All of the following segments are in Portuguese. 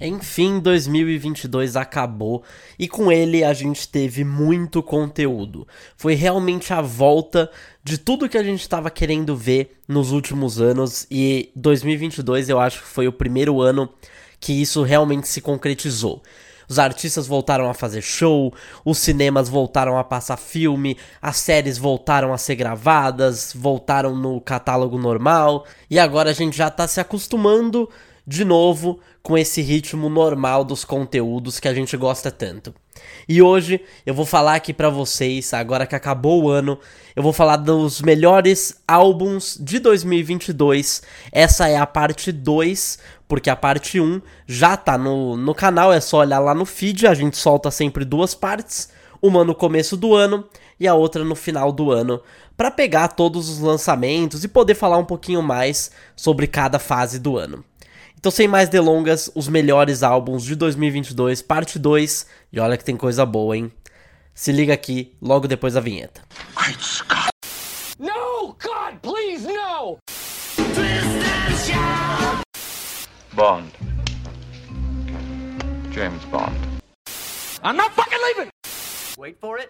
Enfim, 2022 acabou e com ele a gente teve muito conteúdo. Foi realmente a volta de tudo que a gente estava querendo ver nos últimos anos e 2022 eu acho que foi o primeiro ano que isso realmente se concretizou. Os artistas voltaram a fazer show, os cinemas voltaram a passar filme, as séries voltaram a ser gravadas, voltaram no catálogo normal, e agora a gente já tá se acostumando de novo com esse ritmo normal dos conteúdos que a gente gosta tanto. E hoje eu vou falar aqui para vocês, agora que acabou o ano, eu vou falar dos melhores álbuns de 2022. Essa é a parte 2, porque a parte 1 já tá no, no canal, é só olhar lá no feed, a gente solta sempre duas partes, uma no começo do ano e a outra no final do ano, para pegar todos os lançamentos e poder falar um pouquinho mais sobre cada fase do ano. Então, sem mais delongas, os melhores álbuns de 2022, parte 2. E olha que tem coisa boa, hein? Se liga aqui, logo depois da vinheta. No, God, please, no! Bond. James Bond. I'm not fucking leaving! Wait for it.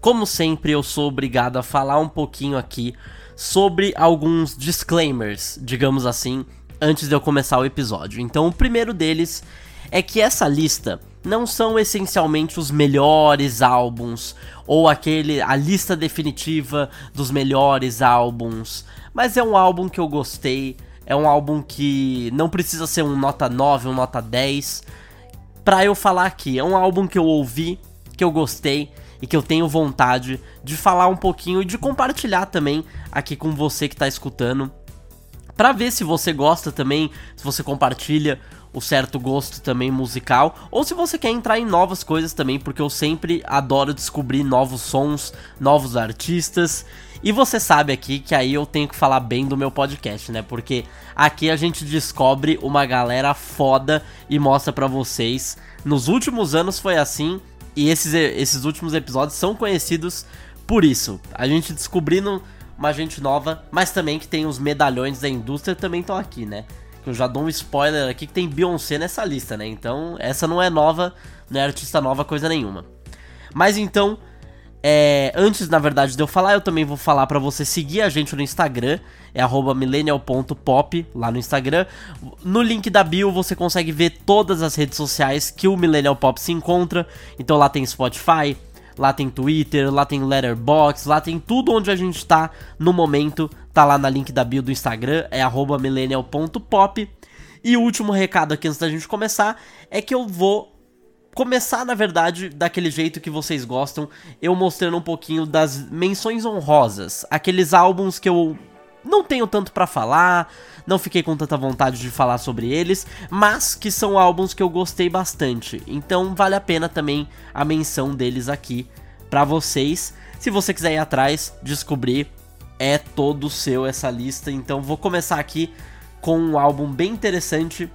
Como sempre, eu sou obrigado a falar um pouquinho aqui sobre alguns disclaimers, digamos assim, antes de eu começar o episódio. Então, o primeiro deles é que essa lista não são essencialmente os melhores álbuns ou aquele a lista definitiva dos melhores álbuns, mas é um álbum que eu gostei, é um álbum que não precisa ser um nota 9, um nota 10 para eu falar aqui. É um álbum que eu ouvi, que eu gostei e que eu tenho vontade de falar um pouquinho e de compartilhar também aqui com você que está escutando. Para ver se você gosta também, se você compartilha o certo gosto também musical, ou se você quer entrar em novas coisas também, porque eu sempre adoro descobrir novos sons, novos artistas. E você sabe aqui que aí eu tenho que falar bem do meu podcast, né? Porque aqui a gente descobre uma galera foda e mostra para vocês. Nos últimos anos foi assim, e esses, esses últimos episódios são conhecidos por isso. A gente descobrindo uma gente nova, mas também que tem os medalhões da indústria também estão aqui, né? Eu já dou um spoiler aqui que tem Beyoncé nessa lista, né? Então, essa não é nova, não é artista nova, coisa nenhuma. Mas então, é, antes, na verdade, de eu falar, eu também vou falar para você seguir a gente no Instagram, é millennial.pop lá no Instagram. No link da bio você consegue ver todas as redes sociais que o Millennial Pop se encontra. Então lá tem Spotify, lá tem Twitter, lá tem Letterboxd, lá tem tudo onde a gente tá no momento, tá lá na link da bio do Instagram, é millennial.pop. E o último recado aqui antes da gente começar é que eu vou começar, na verdade, daquele jeito que vocês gostam, eu mostrando um pouquinho das menções honrosas, aqueles álbuns que eu não tenho tanto para falar, não fiquei com tanta vontade de falar sobre eles, mas que são álbuns que eu gostei bastante. Então vale a pena também a menção deles aqui para vocês. Se você quiser ir atrás, descobrir, é todo seu essa lista. Então vou começar aqui com um álbum bem interessante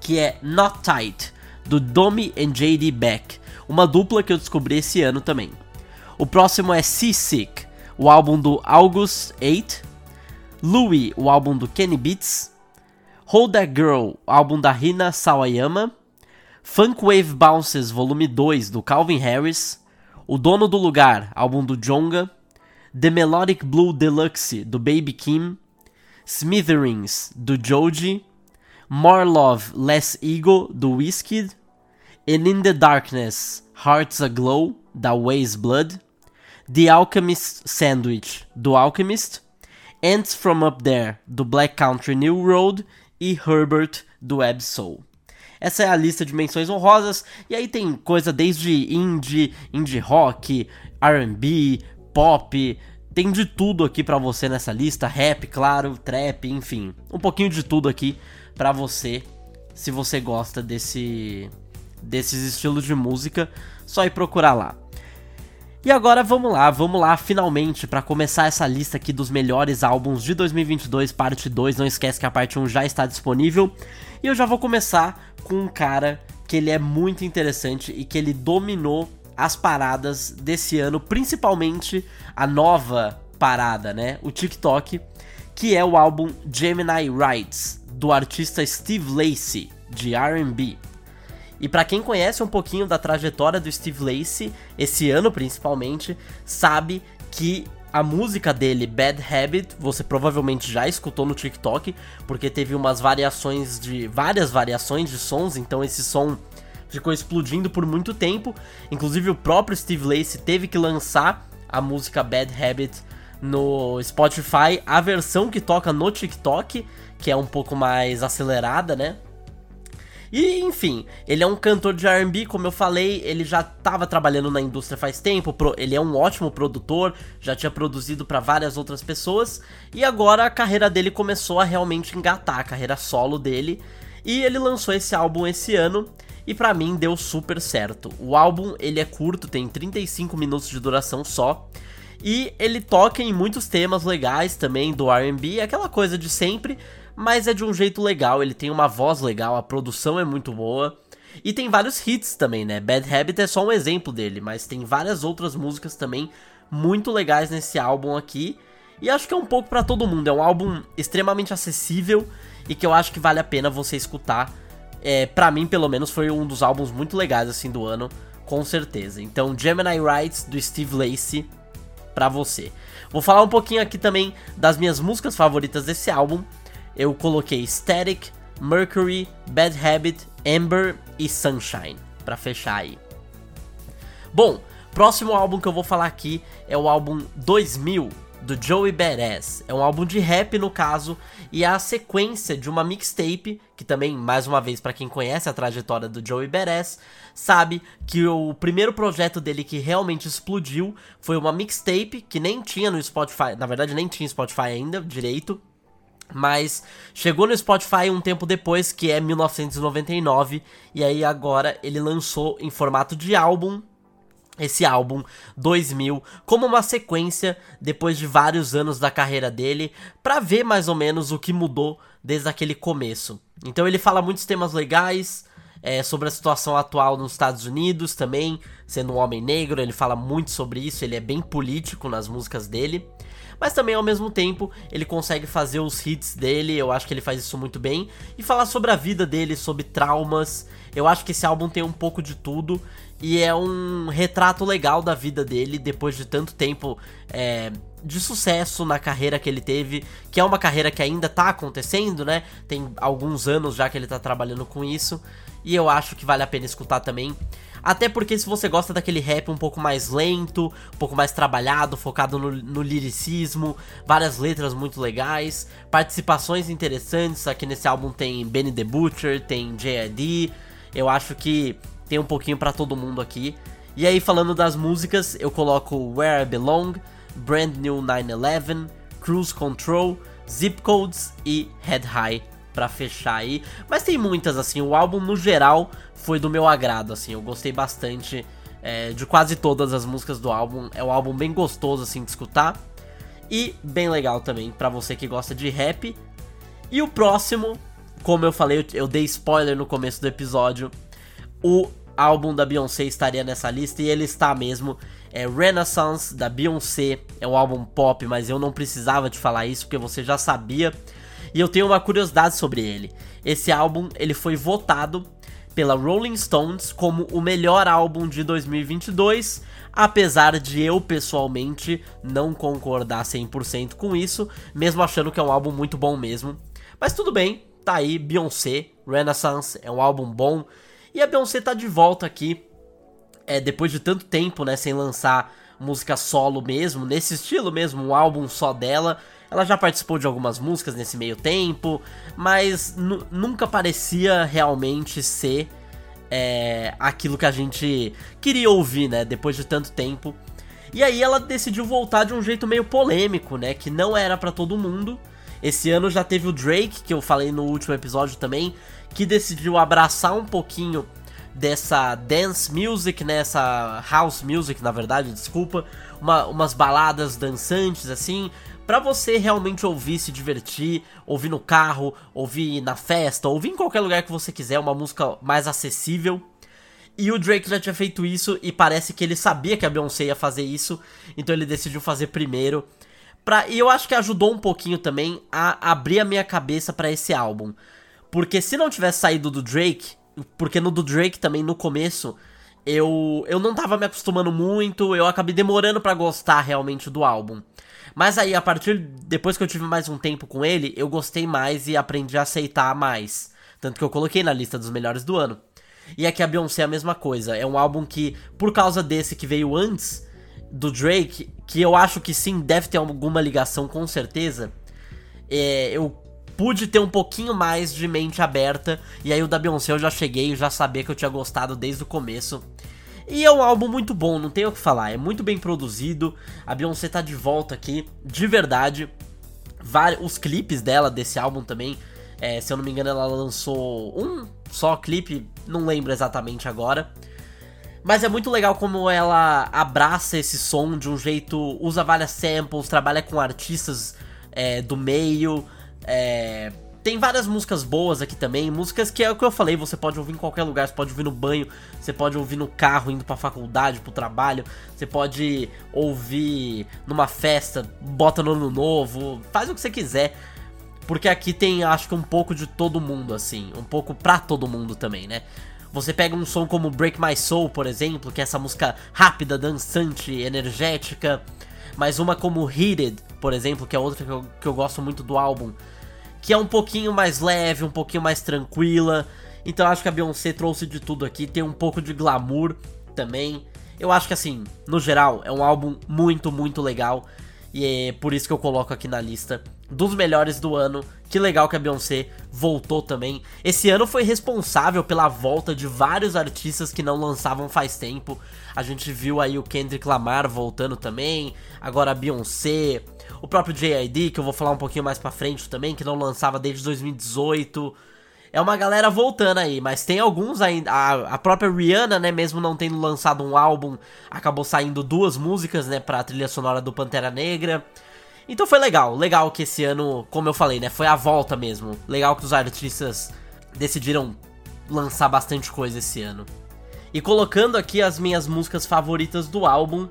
que é Not Tight do Domi and JD Beck, uma dupla que eu descobri esse ano também. O próximo é Seasick, o álbum do August 8, Louie, o álbum do Kenny Beats, Hold That Girl, álbum da Rina Sawayama, Funk Wave Bounces Volume 2 do Calvin Harris, O Dono do Lugar, álbum do Jonga, The Melodic Blue Deluxe do Baby Kim, Smithereens do Joji, More Love, Less Ego, do Whiskey, And In The Darkness, Hearts Aglow, da Ways Blood, The Alchemist Sandwich, do Alchemist, Ants From Up There, do Black Country New Road e Herbert, do Web Soul. Essa é a lista de menções honrosas, e aí tem coisa desde indie, indie rock, R&B, pop, tem de tudo aqui para você nessa lista, rap, claro, trap, enfim, um pouquinho de tudo aqui para você, se você gosta desse desses estilos de música, só ir procurar lá. E agora vamos lá, vamos lá finalmente para começar essa lista aqui dos melhores álbuns de 2022, parte 2. Não esquece que a parte 1 já está disponível. E eu já vou começar com um cara que ele é muito interessante e que ele dominou as paradas desse ano, principalmente a nova parada, né? O TikTok, que é o álbum Gemini Rights do artista Steve Lacy, de R&B. E para quem conhece um pouquinho da trajetória do Steve Lacy, esse ano principalmente, sabe que a música dele, Bad Habit, você provavelmente já escutou no TikTok, porque teve umas variações de várias variações de sons, então esse som ficou explodindo por muito tempo. Inclusive o próprio Steve Lacy teve que lançar a música Bad Habit no Spotify, a versão que toca no TikTok, que é um pouco mais acelerada, né? E, enfim, ele é um cantor de R&B, como eu falei, ele já estava trabalhando na indústria faz tempo, ele é um ótimo produtor, já tinha produzido para várias outras pessoas, e agora a carreira dele começou a realmente engatar, a carreira solo dele, e ele lançou esse álbum esse ano, e para mim deu super certo. O álbum, ele é curto, tem 35 minutos de duração só, e ele toca em muitos temas legais também do R&B, aquela coisa de sempre, mas é de um jeito legal, ele tem uma voz legal, a produção é muito boa. E tem vários hits também, né? Bad Habit é só um exemplo dele, mas tem várias outras músicas também muito legais nesse álbum aqui. E acho que é um pouco para todo mundo, é um álbum extremamente acessível e que eu acho que vale a pena você escutar. É, para mim, pelo menos, foi um dos álbuns muito legais assim do ano, com certeza. Então, Gemini Rights do Steve Lacy para você. Vou falar um pouquinho aqui também das minhas músicas favoritas desse álbum eu coloquei Static, Mercury, Bad Habit, Amber e Sunshine, para fechar aí. Bom, próximo álbum que eu vou falar aqui é o álbum 2000 do Joey Badass. É um álbum de rap no caso e é a sequência de uma mixtape, que também, mais uma vez, para quem conhece a trajetória do Joey Badass, sabe que o primeiro projeto dele que realmente explodiu foi uma mixtape que nem tinha no Spotify, na verdade nem tinha Spotify ainda direito, mas chegou no Spotify um tempo depois, que é 1999, e aí agora ele lançou em formato de álbum esse álbum 2000 como uma sequência depois de vários anos da carreira dele, para ver mais ou menos o que mudou desde aquele começo. Então ele fala muitos temas legais, é, sobre a situação atual nos Estados Unidos também, sendo um homem negro, ele fala muito sobre isso, ele é bem político nas músicas dele mas também ao mesmo tempo ele consegue fazer os hits dele, eu acho que ele faz isso muito bem, e falar sobre a vida dele, sobre traumas. Eu acho que esse álbum tem um pouco de tudo e é um retrato legal da vida dele depois de tanto tempo é, de sucesso na carreira que ele teve, que é uma carreira que ainda tá acontecendo, né? Tem alguns anos já que ele tá trabalhando com isso, e eu acho que vale a pena escutar também. Até porque se você gosta daquele rap um pouco mais lento, um pouco mais trabalhado, focado no, no liricismo, várias letras muito legais, participações interessantes, aqui nesse álbum tem Benny the Butcher, tem J.I.D., eu acho que tem um pouquinho para todo mundo aqui. E aí falando das músicas, eu coloco Where I Belong, Brand New 911, Cruise Control, Zip Codes e Head High para fechar aí. Mas tem muitas, assim, o álbum no geral foi do meu agrado, assim, eu gostei bastante é, de quase todas as músicas do álbum. É um álbum bem gostoso, assim, de escutar. E bem legal também para você que gosta de rap. E o próximo, como eu falei, eu dei spoiler no começo do episódio. O álbum da Beyoncé estaria nessa lista e ele está mesmo. É Renaissance da Beyoncé. É um álbum pop, mas eu não precisava te falar isso porque você já sabia. E eu tenho uma curiosidade sobre ele. Esse álbum ele foi votado pela Rolling Stones como o melhor álbum de 2022, apesar de eu pessoalmente não concordar 100% com isso, mesmo achando que é um álbum muito bom mesmo. Mas tudo bem, tá aí Beyoncé, Renaissance, é um álbum bom. E a Beyoncé tá de volta aqui, é, depois de tanto tempo, né, sem lançar música solo mesmo, nesse estilo mesmo, um álbum só dela. Ela já participou de algumas músicas nesse meio tempo, mas nunca parecia realmente ser é, aquilo que a gente queria ouvir, né? Depois de tanto tempo. E aí ela decidiu voltar de um jeito meio polêmico, né? Que não era para todo mundo. Esse ano já teve o Drake, que eu falei no último episódio também, que decidiu abraçar um pouquinho dessa dance music, né? Essa house music, na verdade, desculpa. Uma, umas baladas dançantes, assim, para você realmente ouvir, se divertir, ouvir no carro, ouvir na festa, ouvir em qualquer lugar que você quiser, uma música mais acessível. E o Drake já tinha feito isso e parece que ele sabia que a Beyoncé ia fazer isso, então ele decidiu fazer primeiro Pra, e eu acho que ajudou um pouquinho também a abrir a minha cabeça para esse álbum. Porque se não tivesse saído do Drake, porque no do Drake também no começo eu eu não tava me acostumando muito, eu acabei demorando para gostar realmente do álbum. Mas aí a partir depois que eu tive mais um tempo com ele, eu gostei mais e aprendi a aceitar mais, tanto que eu coloquei na lista dos melhores do ano. E aqui a Beyoncé é a mesma coisa, é um álbum que por causa desse que veio antes, do Drake, que eu acho que sim, deve ter alguma ligação com certeza, é, eu pude ter um pouquinho mais de mente aberta. E aí o da Beyoncé eu já cheguei, já sabia que eu tinha gostado desde o começo. E é um álbum muito bom, não tenho o que falar. É muito bem produzido. A Beyoncé tá de volta aqui, de verdade. Os clipes dela desse álbum também. É, se eu não me engano, ela lançou um só clipe, não lembro exatamente agora. Mas é muito legal como ela abraça esse som de um jeito. usa várias samples, trabalha com artistas é, do meio. É, tem várias músicas boas aqui também, músicas que é o que eu falei, você pode ouvir em qualquer lugar, você pode ouvir no banho, você pode ouvir no carro indo pra faculdade, pro trabalho, você pode ouvir numa festa, bota no ano novo, faz o que você quiser. Porque aqui tem, acho que um pouco de todo mundo, assim, um pouco pra todo mundo também, né? Você pega um som como Break My Soul, por exemplo, que é essa música rápida, dançante, energética. Mas uma como Heated, por exemplo, que é outra que eu, que eu gosto muito do álbum. Que é um pouquinho mais leve, um pouquinho mais tranquila. Então acho que a Beyoncé trouxe de tudo aqui. Tem um pouco de glamour também. Eu acho que assim, no geral, é um álbum muito, muito legal. E é por isso que eu coloco aqui na lista dos melhores do ano. Que legal que a Beyoncé voltou também. Esse ano foi responsável pela volta de vários artistas que não lançavam faz tempo. A gente viu aí o Kendrick Lamar voltando também, agora a Beyoncé, o próprio J.I.D., que eu vou falar um pouquinho mais pra frente também, que não lançava desde 2018. É uma galera voltando aí, mas tem alguns ainda. A, a própria Rihanna, né, mesmo não tendo lançado um álbum, acabou saindo duas músicas, né, pra trilha sonora do Pantera Negra. Então foi legal, legal que esse ano, como eu falei, né, foi a volta mesmo. Legal que os artistas decidiram lançar bastante coisa esse ano. E colocando aqui as minhas músicas favoritas do álbum,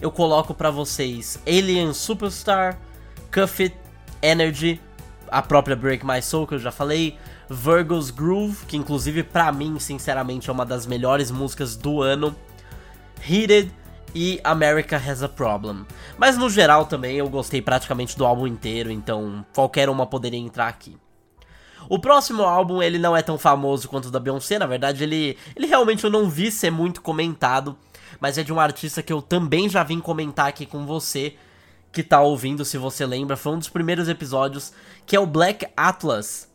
eu coloco para vocês Alien Superstar, Cuff It, Energy, a própria Break My Soul que eu já falei, Virgo's Groove, que inclusive para mim, sinceramente, é uma das melhores músicas do ano, Heated e America Has a Problem. Mas no geral também eu gostei praticamente do álbum inteiro, então qualquer uma poderia entrar aqui. O próximo álbum, ele não é tão famoso quanto o da Beyoncé, na verdade, ele, ele realmente eu não vi ser muito comentado, mas é de um artista que eu também já vim comentar aqui com você, que tá ouvindo, se você lembra, foi um dos primeiros episódios, que é o Black Atlas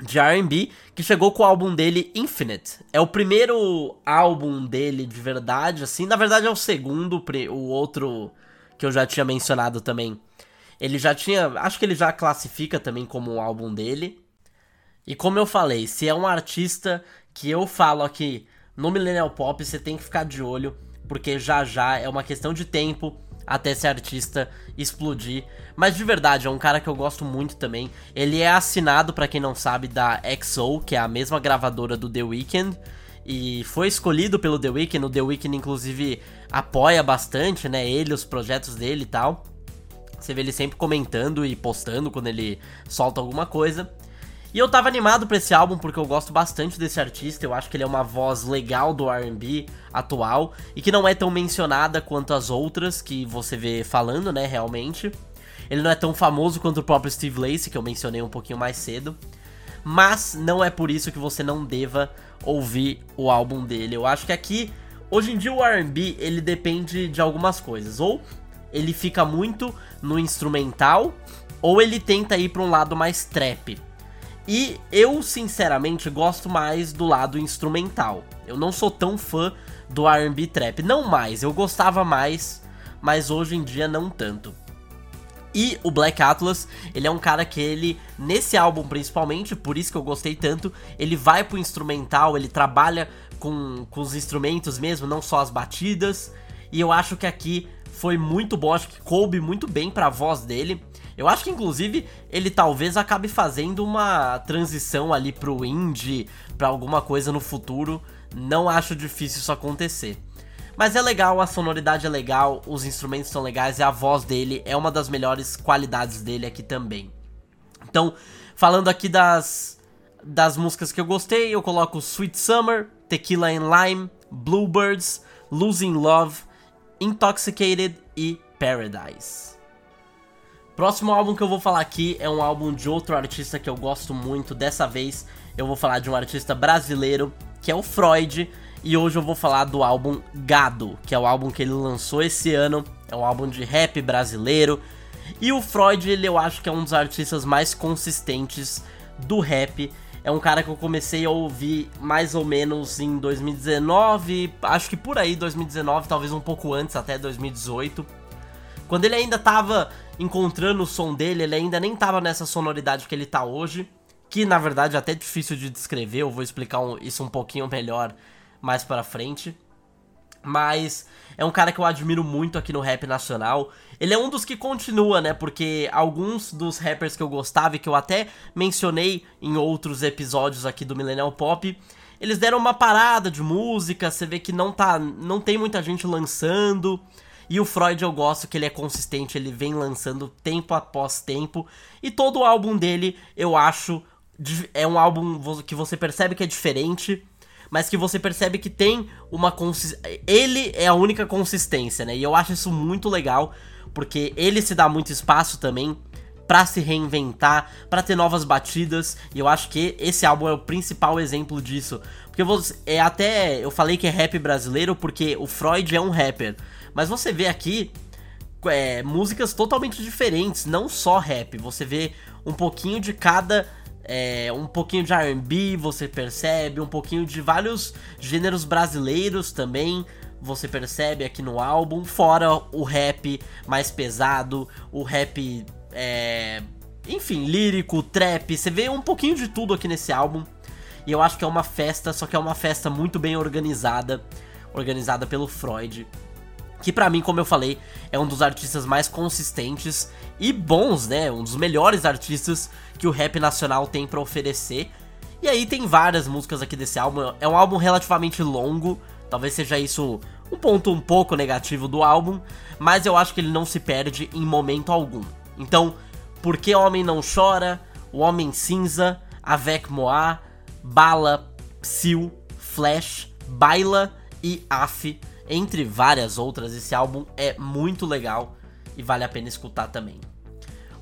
de R&B, que chegou com o álbum dele Infinite. É o primeiro álbum dele de verdade, assim, na verdade é o segundo, o outro que eu já tinha mencionado também. Ele já tinha, acho que ele já classifica também como um álbum dele. E como eu falei, se é um artista que eu falo aqui no Millennial Pop, você tem que ficar de olho, porque já já é uma questão de tempo até esse artista explodir. Mas de verdade, é um cara que eu gosto muito também. Ele é assinado, para quem não sabe, da XO, que é a mesma gravadora do The Weeknd. E foi escolhido pelo The Weeknd. O The Weeknd, inclusive, apoia bastante, né? Ele, os projetos dele e tal. Você vê ele sempre comentando e postando quando ele solta alguma coisa. E eu tava animado pra esse álbum porque eu gosto bastante desse artista, eu acho que ele é uma voz legal do RB atual e que não é tão mencionada quanto as outras que você vê falando, né, realmente. Ele não é tão famoso quanto o próprio Steve Lacey, que eu mencionei um pouquinho mais cedo. Mas não é por isso que você não deva ouvir o álbum dele. Eu acho que aqui, hoje em dia, o RB ele depende de algumas coisas. Ou ele fica muito no instrumental, ou ele tenta ir para um lado mais trap. E eu, sinceramente, gosto mais do lado instrumental. Eu não sou tão fã do RB trap. Não mais, eu gostava mais, mas hoje em dia não tanto. E o Black Atlas, ele é um cara que ele, nesse álbum principalmente, por isso que eu gostei tanto, ele vai pro instrumental, ele trabalha com, com os instrumentos mesmo, não só as batidas. E eu acho que aqui foi muito bom, acho que coube muito bem pra voz dele. Eu acho que inclusive ele talvez acabe fazendo uma transição ali pro indie, para alguma coisa no futuro. Não acho difícil isso acontecer. Mas é legal, a sonoridade é legal, os instrumentos são legais e a voz dele é uma das melhores qualidades dele aqui também. Então, falando aqui das, das músicas que eu gostei, eu coloco Sweet Summer, Tequila and Lime, Bluebirds, Losing Love, Intoxicated e Paradise. Próximo álbum que eu vou falar aqui é um álbum de outro artista que eu gosto muito. Dessa vez eu vou falar de um artista brasileiro que é o Freud. E hoje eu vou falar do álbum Gado, que é o álbum que ele lançou esse ano. É um álbum de rap brasileiro. E o Freud, ele eu acho que é um dos artistas mais consistentes do rap. É um cara que eu comecei a ouvir mais ou menos em 2019, acho que por aí 2019, talvez um pouco antes, até 2018. Quando ele ainda tava encontrando o som dele, ele ainda nem tava nessa sonoridade que ele tá hoje, que na verdade é até difícil de descrever, eu vou explicar isso um pouquinho melhor mais para frente. Mas é um cara que eu admiro muito aqui no rap nacional. Ele é um dos que continua, né? Porque alguns dos rappers que eu gostava e que eu até mencionei em outros episódios aqui do Millennial Pop, eles deram uma parada de música, você vê que não tá, não tem muita gente lançando. E o Freud eu gosto que ele é consistente, ele vem lançando tempo após tempo. E todo o álbum dele eu acho é um álbum que você percebe que é diferente mas que você percebe que tem uma consistência. Ele é a única consistência, né? E eu acho isso muito legal, porque ele se dá muito espaço também para se reinventar, para ter novas batidas, e eu acho que esse álbum é o principal exemplo disso. Porque você, é até eu falei que é rap brasileiro porque o Freud é um rapper, mas você vê aqui é, músicas totalmente diferentes, não só rap, você vê um pouquinho de cada é, um pouquinho de RB, você percebe, um pouquinho de vários gêneros brasileiros também. Você percebe aqui no álbum, fora o rap mais pesado, o rap, é, enfim, lírico, trap. Você vê um pouquinho de tudo aqui nesse álbum. E eu acho que é uma festa, só que é uma festa muito bem organizada, organizada pelo Freud que para mim, como eu falei, é um dos artistas mais consistentes e bons, né? Um dos melhores artistas que o rap nacional tem para oferecer. E aí tem várias músicas aqui desse álbum. É um álbum relativamente longo, talvez seja isso um ponto um pouco negativo do álbum, mas eu acho que ele não se perde em momento algum. Então, Por que Homem Não Chora, O Homem Cinza, Avec Moa, Bala, Sil, Flash, Baila e Af entre várias outras, esse álbum é muito legal e vale a pena escutar também.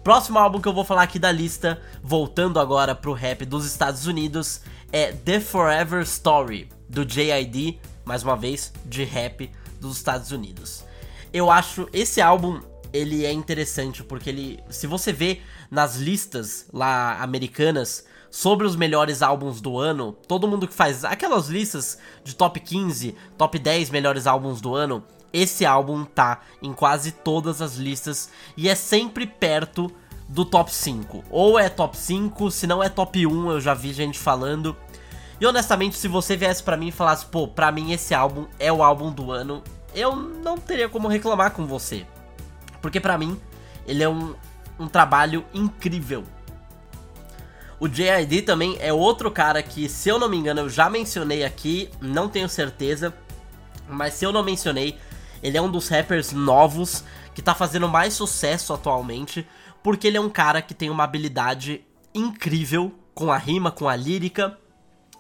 Próximo álbum que eu vou falar aqui da lista, voltando agora pro rap dos Estados Unidos, é The Forever Story, do JID, mais uma vez, de rap dos Estados Unidos. Eu acho esse álbum ele é interessante porque ele, se você vê nas listas lá americanas, sobre os melhores álbuns do ano, todo mundo que faz aquelas listas de top 15, top 10 melhores álbuns do ano, esse álbum tá em quase todas as listas e é sempre perto do top 5. Ou é top 5, se não é top 1, eu já vi gente falando. E honestamente, se você viesse para mim e falasse, pô, pra mim esse álbum é o álbum do ano, eu não teria como reclamar com você. Porque para mim, ele é um, um trabalho incrível. O JID também é outro cara que, se eu não me engano, eu já mencionei aqui, não tenho certeza, mas se eu não mencionei, ele é um dos rappers novos que tá fazendo mais sucesso atualmente, porque ele é um cara que tem uma habilidade incrível com a rima, com a lírica,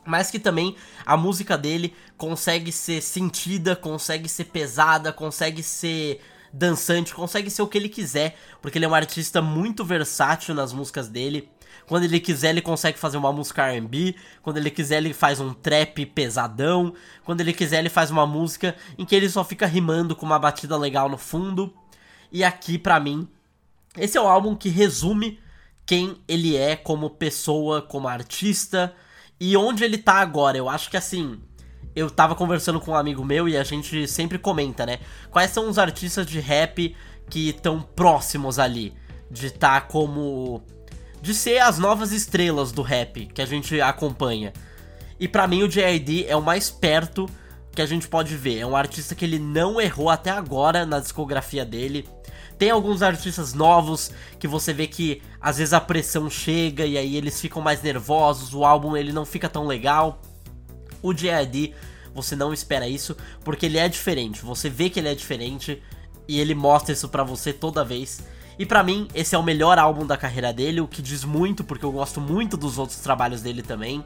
mas que também a música dele consegue ser sentida, consegue ser pesada, consegue ser dançante, consegue ser o que ele quiser, porque ele é um artista muito versátil nas músicas dele. Quando ele quiser, ele consegue fazer uma música RB. Quando ele quiser, ele faz um trap pesadão. Quando ele quiser, ele faz uma música em que ele só fica rimando com uma batida legal no fundo. E aqui, para mim, esse é o álbum que resume quem ele é como pessoa, como artista e onde ele tá agora. Eu acho que assim. Eu tava conversando com um amigo meu e a gente sempre comenta, né? Quais são os artistas de rap que estão próximos ali de estar tá como de ser as novas estrelas do rap que a gente acompanha. E para mim o J.I.D. é o mais perto que a gente pode ver. É um artista que ele não errou até agora na discografia dele. Tem alguns artistas novos que você vê que às vezes a pressão chega e aí eles ficam mais nervosos, o álbum ele não fica tão legal. O J.I.D. você não espera isso, porque ele é diferente. Você vê que ele é diferente e ele mostra isso pra você toda vez. E para mim, esse é o melhor álbum da carreira dele, o que diz muito, porque eu gosto muito dos outros trabalhos dele também.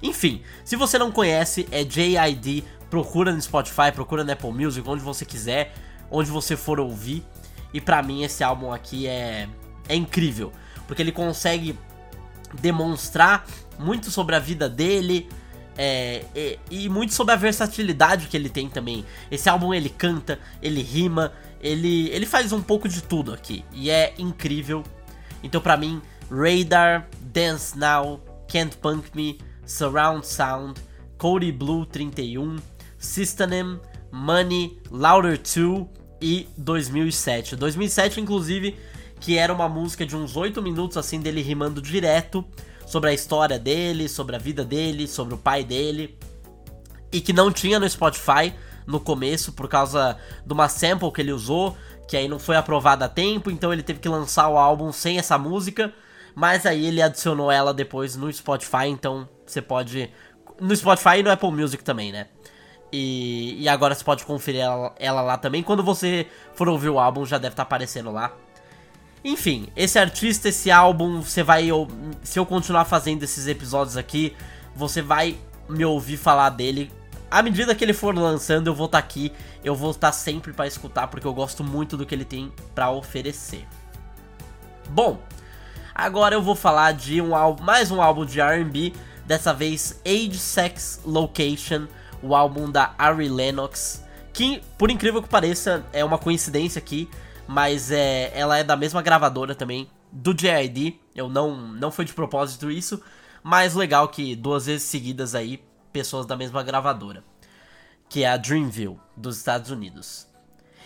Enfim, se você não conhece, é JID, procura no Spotify, procura no Apple Music, onde você quiser, onde você for ouvir. E para mim esse álbum aqui é é incrível, porque ele consegue demonstrar muito sobre a vida dele, é, e, e, muito sobre a versatilidade que ele tem também. Esse álbum ele canta, ele rima, ele, ele faz um pouco de tudo aqui. E é incrível. Então pra mim, Radar, Dance Now, Can't Punk Me, Surround Sound, Cody Blue 31, System, Money, Louder 2 e 2007. 2007 inclusive, que era uma música de uns 8 minutos assim dele rimando direto sobre a história dele, sobre a vida dele, sobre o pai dele. E que não tinha no Spotify no começo por causa de uma sample que ele usou, que aí não foi aprovada a tempo, então ele teve que lançar o álbum sem essa música. Mas aí ele adicionou ela depois no Spotify, então você pode. No Spotify e no Apple Music também, né? E, e agora você pode conferir ela, ela, lá também. Quando você for ouvir o álbum, já deve estar tá aparecendo lá. Enfim, esse artista, esse álbum, você vai. Se eu continuar fazendo esses episódios aqui, você vai me ouvir falar dele. À medida que ele for lançando, eu vou estar tá aqui. Eu vou estar tá sempre para escutar, porque eu gosto muito do que ele tem para oferecer. Bom, agora eu vou falar de um álbum, mais um álbum de RB. Dessa vez, Age, Sex, Location, o álbum da Ari Lennox. Que, por incrível que pareça, é uma coincidência aqui mas é, ela é da mesma gravadora também do JID. Eu não não foi de propósito isso, mas legal que duas vezes seguidas aí pessoas da mesma gravadora, que é a Dreamville dos Estados Unidos.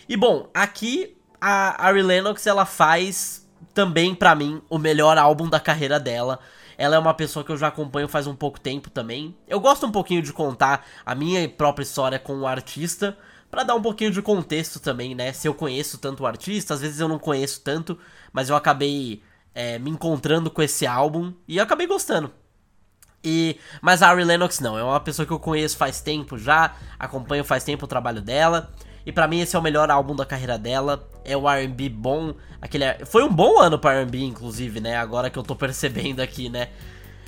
E bom, aqui a Ari Lennox ela faz também para mim o melhor álbum da carreira dela. Ela é uma pessoa que eu já acompanho faz um pouco tempo também. Eu gosto um pouquinho de contar a minha própria história com o artista, para dar um pouquinho de contexto também, né? Se eu conheço tanto o artista, às vezes eu não conheço tanto, mas eu acabei é, me encontrando com esse álbum e acabei gostando. E, mas a Ari Lennox não, é uma pessoa que eu conheço faz tempo já, acompanho faz tempo o trabalho dela. E para mim esse é o melhor álbum da carreira dela. É o R&B bom, aquele foi um bom ano para R&B inclusive, né? Agora que eu tô percebendo aqui, né?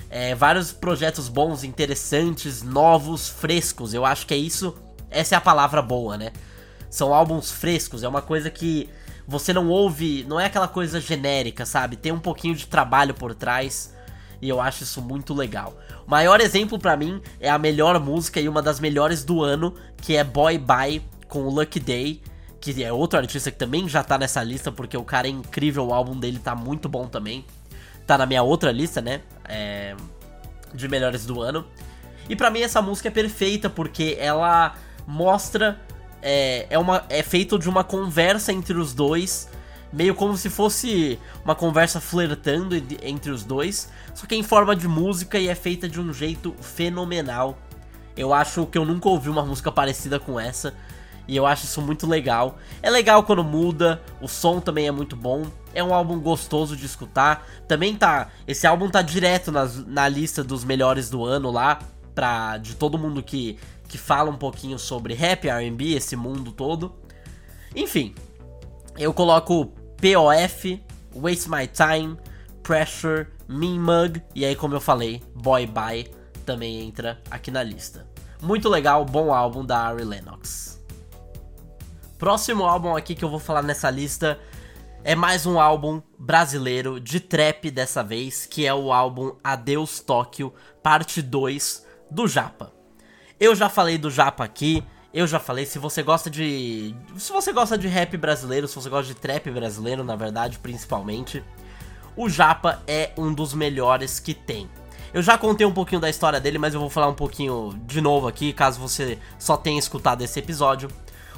É, vários projetos bons, interessantes, novos, frescos. Eu acho que é isso essa é a palavra boa, né? São álbuns frescos, é uma coisa que você não ouve, não é aquela coisa genérica, sabe? Tem um pouquinho de trabalho por trás e eu acho isso muito legal. Maior exemplo para mim é a melhor música e uma das melhores do ano, que é Boy Bye com o Lucky Day, que é outro artista que também já tá nessa lista porque o cara é incrível, o álbum dele tá muito bom também. Tá na minha outra lista, né? É... de melhores do ano. E para mim essa música é perfeita porque ela mostra. É, é, uma, é feito de uma conversa entre os dois, meio como se fosse uma conversa flertando entre os dois, só que em forma de música e é feita de um jeito fenomenal. Eu acho que eu nunca ouvi uma música parecida com essa. E eu acho isso muito legal. É legal quando muda, o som também é muito bom. É um álbum gostoso de escutar. Também tá. Esse álbum tá direto nas, na lista dos melhores do ano lá. Pra, de todo mundo que que fala um pouquinho sobre rap, R&B, esse mundo todo. Enfim, eu coloco POF, Waste My Time, Pressure, Mean Mug e aí como eu falei, Boy Bye também entra aqui na lista. Muito legal, bom álbum da Ari Lennox. Próximo álbum aqui que eu vou falar nessa lista é mais um álbum brasileiro de trap dessa vez, que é o álbum Adeus Tóquio, parte 2 do Japa. Eu já falei do Japa aqui. Eu já falei, se você gosta de. Se você gosta de rap brasileiro, se você gosta de trap brasileiro, na verdade, principalmente, o Japa é um dos melhores que tem. Eu já contei um pouquinho da história dele, mas eu vou falar um pouquinho de novo aqui, caso você só tenha escutado esse episódio.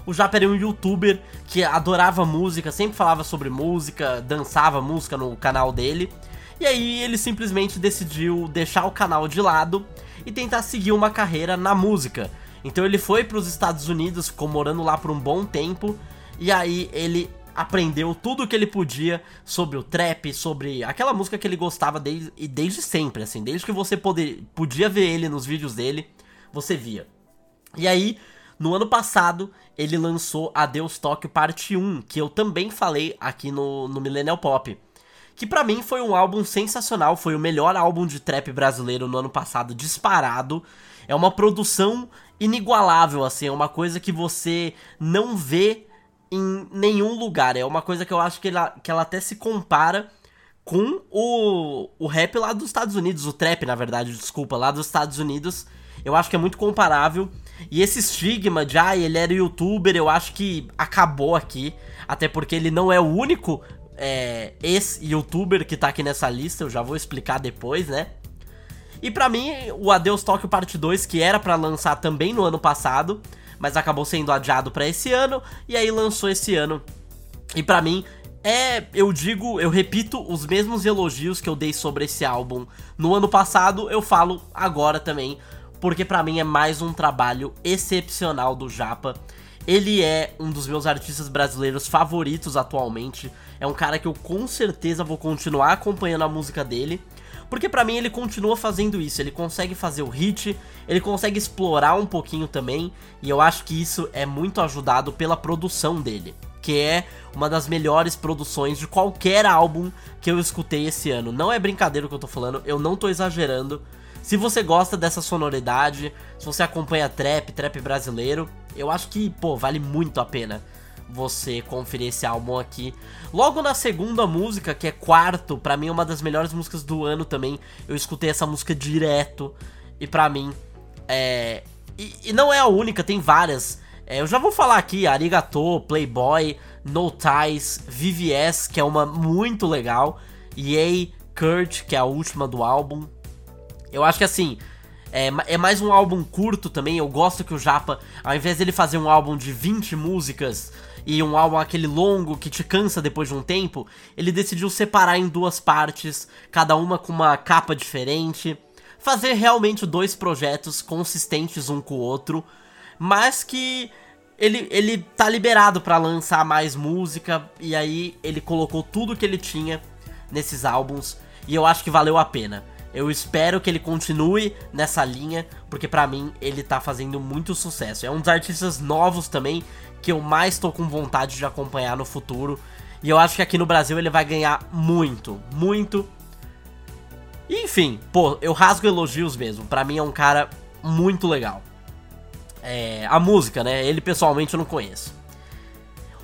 O Japa era um youtuber que adorava música, sempre falava sobre música, dançava música no canal dele. E aí ele simplesmente decidiu deixar o canal de lado e tentar seguir uma carreira na música. Então ele foi para os Estados Unidos, ficou morando lá por um bom tempo, e aí ele aprendeu tudo o que ele podia sobre o trap, sobre aquela música que ele gostava desde, desde sempre, assim, desde que você poder, podia ver ele nos vídeos dele, você via. E aí, no ano passado, ele lançou Adeus Tóquio Parte 1, que eu também falei aqui no, no Millennial Pop. Que para mim foi um álbum sensacional, foi o melhor álbum de trap brasileiro no ano passado, disparado. É uma produção inigualável, assim, é uma coisa que você não vê em nenhum lugar. É uma coisa que eu acho que ela, que ela até se compara com o, o rap lá dos Estados Unidos, o trap, na verdade, desculpa, lá dos Estados Unidos. Eu acho que é muito comparável. E esse estigma de, ah, ele era youtuber, eu acho que acabou aqui. Até porque ele não é o único é, ex-youtuber que tá aqui nessa lista, eu já vou explicar depois, né? E para mim, o Adeus Tóquio Parte 2, que era para lançar também no ano passado, mas acabou sendo adiado para esse ano, e aí lançou esse ano. E para mim, é, eu digo, eu repito os mesmos elogios que eu dei sobre esse álbum no ano passado, eu falo agora também, porque para mim é mais um trabalho excepcional do Japa. Ele é um dos meus artistas brasileiros favoritos atualmente. É um cara que eu com certeza vou continuar acompanhando a música dele. Porque para mim ele continua fazendo isso, ele consegue fazer o hit, ele consegue explorar um pouquinho também, e eu acho que isso é muito ajudado pela produção dele, que é uma das melhores produções de qualquer álbum que eu escutei esse ano. Não é brincadeira o que eu tô falando, eu não tô exagerando. Se você gosta dessa sonoridade, se você acompanha trap, trap brasileiro, eu acho que, pô, vale muito a pena você conferir esse álbum aqui. Logo na segunda música, que é quarto, para mim é uma das melhores músicas do ano também. Eu escutei essa música direto e para mim é e, e, não é a única, tem várias. É, eu já vou falar aqui, Arigato, Playboy, No Ties, VVS, que é uma muito legal, Yay, Kurt, que é a última do álbum. Eu acho que assim, é, é, mais um álbum curto também. Eu gosto que o Japa, ao invés dele fazer um álbum de 20 músicas e um álbum aquele longo que te cansa depois de um tempo, ele decidiu separar em duas partes, cada uma com uma capa diferente. Fazer realmente dois projetos consistentes um com o outro, mas que ele, ele tá liberado para lançar mais música, e aí ele colocou tudo que ele tinha nesses álbuns, e eu acho que valeu a pena. Eu espero que ele continue nessa linha, porque para mim ele tá fazendo muito sucesso. É um dos artistas novos também que eu mais tô com vontade de acompanhar no futuro. E eu acho que aqui no Brasil ele vai ganhar muito, muito. enfim, pô, eu rasgo elogios mesmo. Para mim é um cara muito legal. É, a música, né? Ele pessoalmente eu não conheço.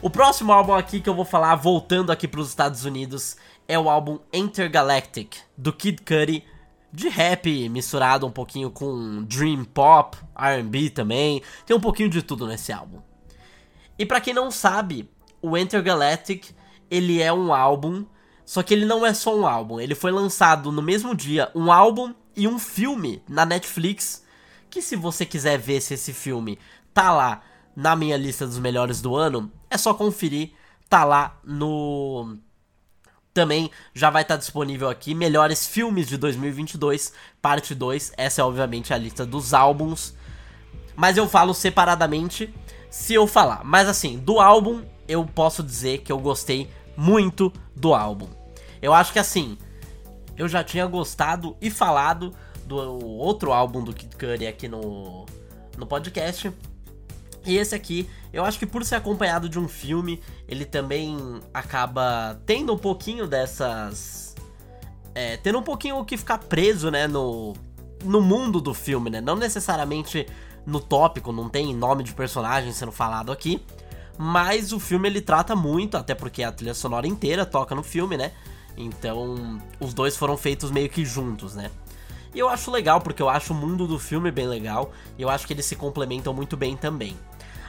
O próximo álbum aqui que eu vou falar, voltando aqui para os Estados Unidos, é o álbum Intergalactic, do Kid Cudi, de rap misturado um pouquinho com dream pop, R&B também. Tem um pouquinho de tudo nesse álbum. E para quem não sabe, o Intergalactic, ele é um álbum, só que ele não é só um álbum, ele foi lançado no mesmo dia, um álbum e um filme na Netflix, que se você quiser ver se esse filme tá lá na minha lista dos melhores do ano, é só conferir, tá lá no também já vai estar disponível aqui melhores filmes de 2022, parte 2. Essa é obviamente a lista dos álbuns, mas eu falo separadamente se eu falar. Mas assim, do álbum eu posso dizer que eu gostei muito do álbum. Eu acho que assim, eu já tinha gostado e falado do outro álbum do Kid Cudi aqui no, no podcast, e esse aqui, eu acho que por ser acompanhado de um filme, ele também acaba tendo um pouquinho dessas. É, tendo um pouquinho o que ficar preso, né, no, no mundo do filme, né? Não necessariamente no tópico, não tem nome de personagem sendo falado aqui. Mas o filme ele trata muito, até porque a trilha sonora inteira toca no filme, né? Então, os dois foram feitos meio que juntos, né? E eu acho legal, porque eu acho o mundo do filme bem legal, e eu acho que eles se complementam muito bem também.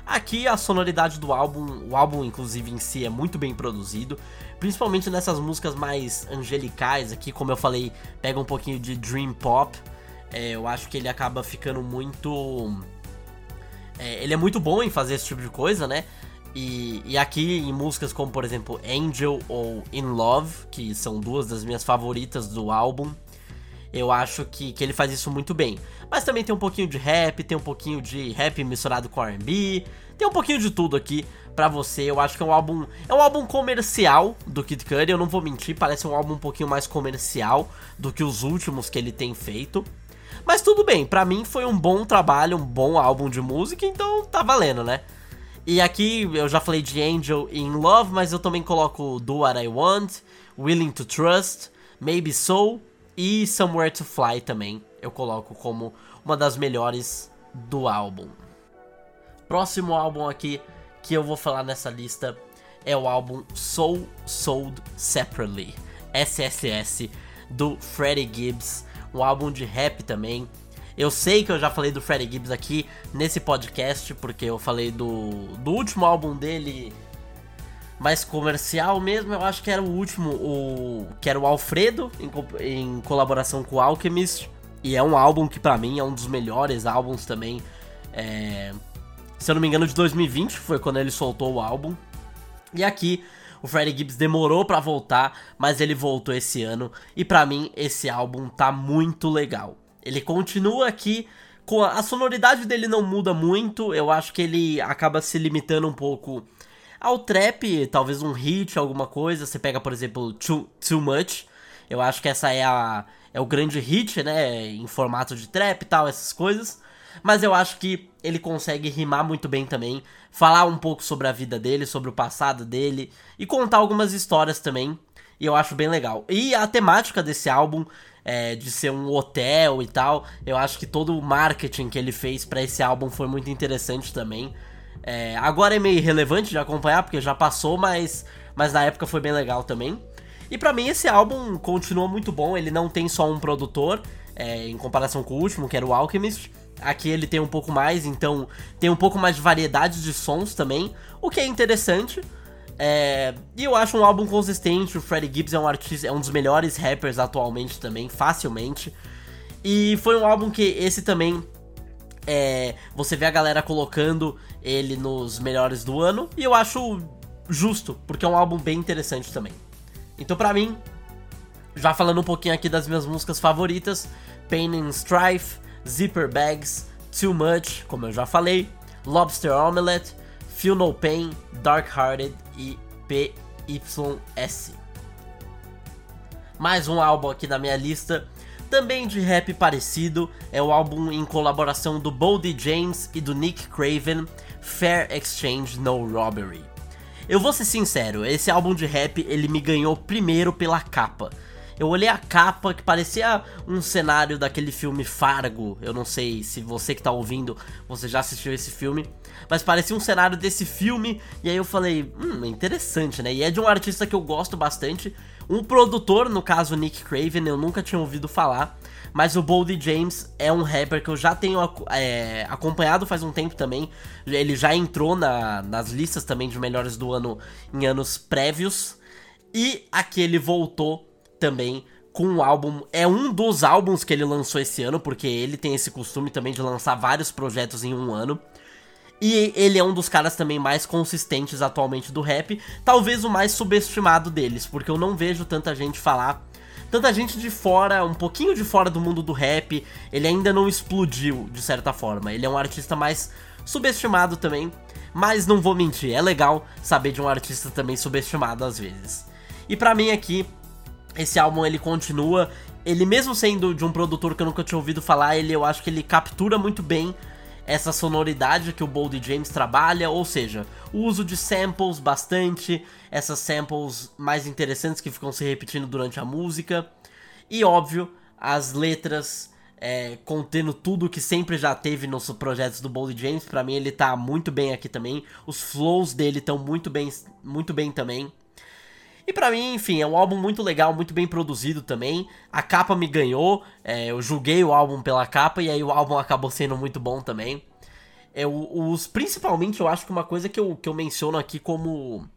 Aqui a sonoridade do álbum, o álbum inclusive em si é muito bem produzido, principalmente nessas músicas mais angelicais aqui, como eu falei, pega um pouquinho de dream pop. É, eu acho que ele acaba ficando muito é, ele é muito bom em fazer esse tipo de coisa, né? E, e, aqui em músicas como, por exemplo, Angel ou In Love, que são duas das minhas favoritas do álbum, eu acho que, que ele faz isso muito bem. Mas também tem um pouquinho de rap, tem um pouquinho de rap misturado com R&B, tem um pouquinho de tudo aqui pra você. Eu acho que é um álbum, é um álbum comercial do Kid Cudi, eu não vou mentir, parece um álbum um pouquinho mais comercial do que os últimos que ele tem feito. Mas tudo bem, para mim foi um bom trabalho, um bom álbum de música, então tá valendo, né? E aqui eu já falei de Angel In Love, mas eu também coloco Do What I Want, Willing to Trust, Maybe So e Somewhere to Fly também. Eu coloco como uma das melhores do álbum. Próximo álbum aqui que eu vou falar nessa lista é o álbum Soul Sold Separately, SSS, do Freddie Gibbs, um álbum de rap também. Eu sei que eu já falei do Freddie Gibbs aqui nesse podcast, porque eu falei do, do último álbum dele mais comercial mesmo, eu acho que era o último, o que era o Alfredo, em, em colaboração com o Alchemist. E é um álbum que para mim é um dos melhores álbuns também. É, se eu não me engano, de 2020 foi quando ele soltou o álbum. E aqui o Freddie Gibbs demorou para voltar, mas ele voltou esse ano e para mim esse álbum tá muito legal. Ele continua aqui com a, a, sonoridade dele não muda muito, eu acho que ele acaba se limitando um pouco ao trap, talvez um hit, alguma coisa. Você pega, por exemplo, Too, Too Much. Eu acho que essa é a é o grande hit, né, em formato de trap e tal, essas coisas mas eu acho que ele consegue rimar muito bem também, falar um pouco sobre a vida dele, sobre o passado dele e contar algumas histórias também. E eu acho bem legal. E a temática desse álbum, é, de ser um hotel e tal, eu acho que todo o marketing que ele fez para esse álbum foi muito interessante também. É, agora é meio irrelevante de acompanhar, porque já passou, mas, mas na época foi bem legal também. E para mim esse álbum continua muito bom, ele não tem só um produtor, é, em comparação com o último, que era o Alchemist. Aqui ele tem um pouco mais, então tem um pouco mais de variedade de sons também, o que é interessante. É, e eu acho um álbum consistente. O Freddie Gibbs é um artista, é um dos melhores rappers atualmente também, facilmente. E foi um álbum que esse também é, você vê a galera colocando ele nos melhores do ano e eu acho justo, porque é um álbum bem interessante também. Então, pra mim, já falando um pouquinho aqui das minhas músicas favoritas, Pain and Strife, Zipper Bags, Too Much, como eu já falei, Lobster Omelette, Feel No Pain, Dark Hearted e PYS. Mais um álbum aqui na minha lista, também de rap parecido, é o álbum em colaboração do Boldy James e do Nick Craven, Fair Exchange No Robbery. Eu vou ser sincero, esse álbum de rap ele me ganhou primeiro pela capa. Eu olhei a capa que parecia um cenário daquele filme Fargo. Eu não sei se você que tá ouvindo, você já assistiu esse filme. Mas parecia um cenário desse filme. E aí eu falei, hum, interessante, né? E é de um artista que eu gosto bastante. Um produtor, no caso Nick Craven, eu nunca tinha ouvido falar. Mas o Boldy James é um rapper que eu já tenho é, acompanhado faz um tempo também. Ele já entrou na, nas listas também de melhores do ano em anos prévios. E aqui ele voltou também com um álbum. É um dos álbuns que ele lançou esse ano, porque ele tem esse costume também de lançar vários projetos em um ano. E ele é um dos caras também mais consistentes atualmente do rap, talvez o mais subestimado deles, porque eu não vejo tanta gente falar, tanta gente de fora, um pouquinho de fora do mundo do rap, ele ainda não explodiu de certa forma. Ele é um artista mais subestimado também, mas não vou mentir, é legal saber de um artista também subestimado às vezes. E para mim aqui, esse álbum ele continua, ele mesmo sendo de um produtor que eu nunca tinha ouvido falar, ele eu acho que ele captura muito bem essa sonoridade que o Boldy James trabalha, ou seja, o uso de samples bastante, essas samples mais interessantes que ficam se repetindo durante a música, e óbvio, as letras é, contendo tudo que sempre já teve nos projetos do Boldy James, para mim ele tá muito bem aqui também, os flows dele estão muito bem, muito bem também. E para mim, enfim, é um álbum muito legal, muito bem produzido também. A capa me ganhou, é, eu julguei o álbum pela capa e aí o álbum acabou sendo muito bom também. É, os, principalmente, eu acho que uma coisa que eu, que eu menciono aqui como.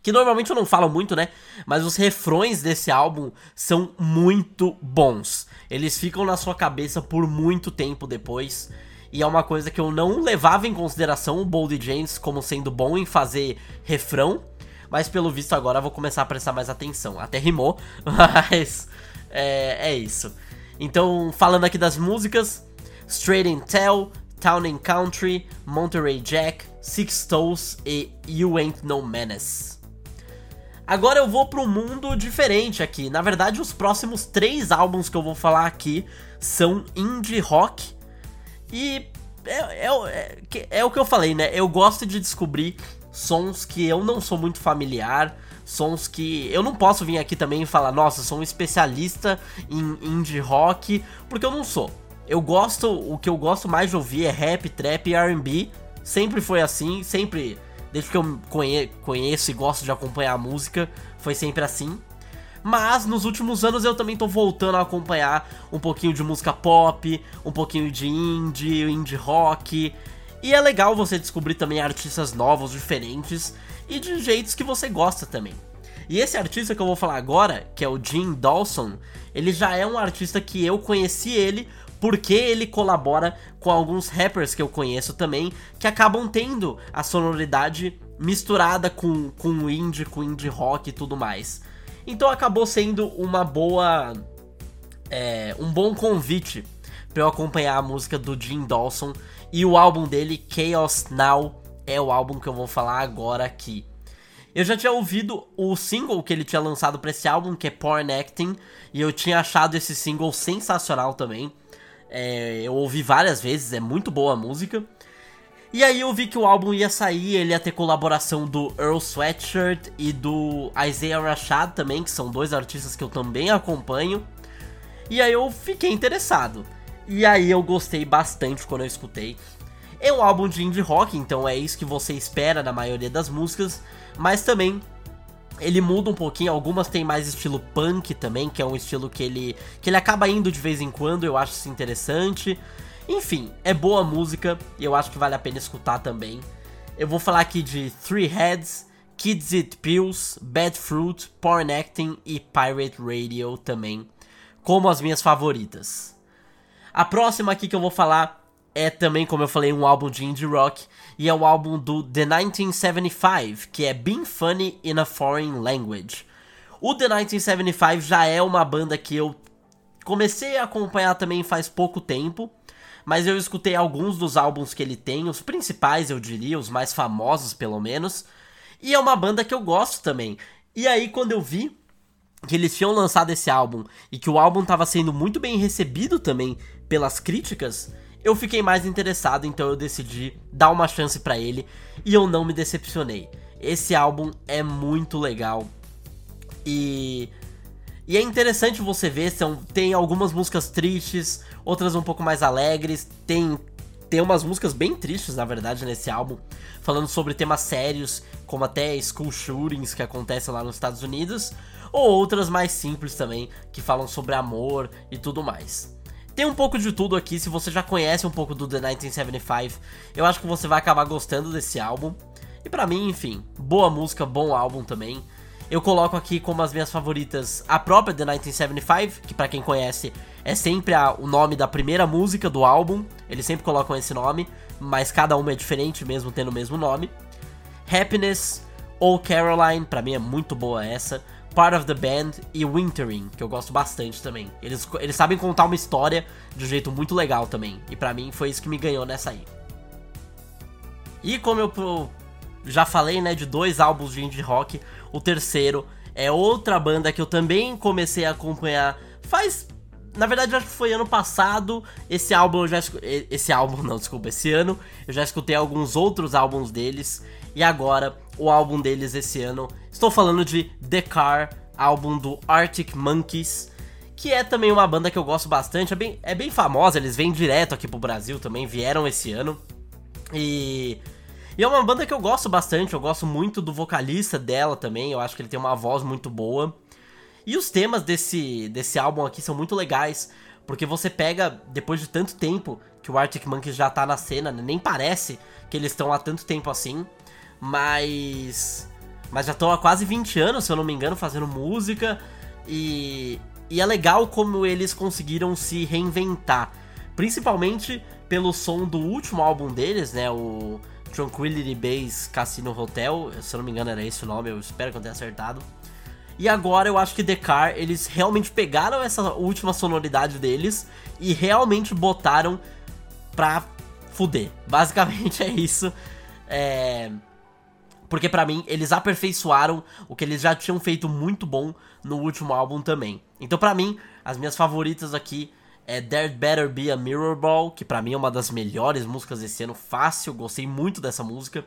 Que normalmente eu não falo muito, né? Mas os refrões desse álbum são muito bons. Eles ficam na sua cabeça por muito tempo depois. E é uma coisa que eu não levava em consideração o Boldy James como sendo bom em fazer refrão mas pelo visto agora eu vou começar a prestar mais atenção. Até rimou, mas é, é isso. Então, falando aqui das músicas: Straight and Tell, Town and Country, Monterey Jack, Six Toes e You Ain't No Menace. Agora eu vou para um mundo diferente aqui. Na verdade, os próximos três álbuns que eu vou falar aqui são indie rock. E é, é, é, é o que eu falei, né? Eu gosto de descobrir sons que eu não sou muito familiar, sons que eu não posso vir aqui também e falar, nossa, sou um especialista em indie rock, porque eu não sou. Eu gosto, o que eu gosto mais de ouvir é rap, trap e R&B. Sempre foi assim, sempre desde que eu conhe conheço e gosto de acompanhar a música, foi sempre assim. Mas nos últimos anos eu também tô voltando a acompanhar um pouquinho de música pop, um pouquinho de indie, indie rock. E é legal você descobrir também artistas novos, diferentes e de jeitos que você gosta também. E esse artista que eu vou falar agora, que é o Jim Dawson, ele já é um artista que eu conheci ele porque ele colabora com alguns rappers que eu conheço também, que acabam tendo a sonoridade misturada com, com indie, com indie rock e tudo mais. Então acabou sendo uma boa. É, um bom convite para eu acompanhar a música do Jim Dawson e o álbum dele, Chaos Now, é o álbum que eu vou falar agora aqui. Eu já tinha ouvido o single que ele tinha lançado para esse álbum, que é Porn Acting, e eu tinha achado esse single sensacional também. É, eu ouvi várias vezes, é muito boa a música. E aí eu vi que o álbum ia sair, ele ia ter colaboração do Earl Sweatshirt e do Isaiah Rashad também, que são dois artistas que eu também acompanho. E aí eu fiquei interessado. E aí eu gostei bastante quando eu escutei. É um álbum de indie rock, então é isso que você espera na maioria das músicas, mas também ele muda um pouquinho, algumas tem mais estilo punk também, que é um estilo que ele que ele acaba indo de vez em quando, eu acho isso interessante. Enfim, é boa música e eu acho que vale a pena escutar também. Eu vou falar aqui de Three Heads, Kids Eat Pills, Bad Fruit, Porn Acting e Pirate Radio também, como as minhas favoritas. A próxima aqui que eu vou falar é também, como eu falei, um álbum de indie rock e é o álbum do The 1975, que é Being Funny in a Foreign Language. O The 1975 já é uma banda que eu comecei a acompanhar também faz pouco tempo, mas eu escutei alguns dos álbuns que ele tem, os principais eu diria, os mais famosos pelo menos, e é uma banda que eu gosto também. E aí quando eu vi que eles tinham lançado esse álbum e que o álbum estava sendo muito bem recebido também pelas críticas, eu fiquei mais interessado, então eu decidi dar uma chance para ele e eu não me decepcionei. Esse álbum é muito legal e e é interessante você ver, são, tem algumas músicas tristes, outras um pouco mais alegres, tem tem umas músicas bem tristes, na verdade, nesse álbum, falando sobre temas sérios, como até school shootings que acontecem lá nos Estados Unidos, ou outras mais simples também, que falam sobre amor e tudo mais. Tem um pouco de tudo aqui, se você já conhece um pouco do The 1975, eu acho que você vai acabar gostando desse álbum. E para mim, enfim, boa música, bom álbum também. Eu coloco aqui como as minhas favoritas a própria The 1975, que para quem conhece é sempre a, o nome da primeira música do álbum. Eles sempre colocam esse nome, mas cada uma é diferente mesmo tendo o mesmo nome. Happiness ou Caroline, para mim é muito boa essa. Part of the Band e Wintering, que eu gosto bastante também. Eles, eles sabem contar uma história de um jeito muito legal também. E para mim foi isso que me ganhou nessa aí. E como eu já falei, né, de dois álbuns de indie rock, o terceiro é outra banda que eu também comecei a acompanhar faz na verdade, acho que foi ano passado. Esse álbum eu já esse álbum não, desculpa, esse ano eu já escutei alguns outros álbuns deles e agora o álbum deles esse ano. Estou falando de The Car, álbum do Arctic Monkeys, que é também uma banda que eu gosto bastante, é bem, é bem famosa, eles vêm direto aqui pro Brasil também, vieram esse ano. E, e é uma banda que eu gosto bastante, eu gosto muito do vocalista dela também, eu acho que ele tem uma voz muito boa. E os temas desse, desse álbum aqui são muito legais, porque você pega, depois de tanto tempo que o Arctic Monkeys já tá na cena, né, nem parece que eles estão há tanto tempo assim, mas. Mas já estão há quase 20 anos, se eu não me engano, fazendo música. E, e é legal como eles conseguiram se reinventar. Principalmente pelo som do último álbum deles, né? O Tranquility Base Casino Hotel. Se eu não me engano, era esse o nome, eu espero que eu tenha acertado. E agora eu acho que The Car, eles realmente pegaram essa última sonoridade deles e realmente botaram pra fuder. Basicamente é isso. É Porque para mim, eles aperfeiçoaram o que eles já tinham feito muito bom no último álbum também. Então para mim, as minhas favoritas aqui é There Better Be a Mirror Ball, que para mim é uma das melhores músicas desse ano, fácil, gostei muito dessa música.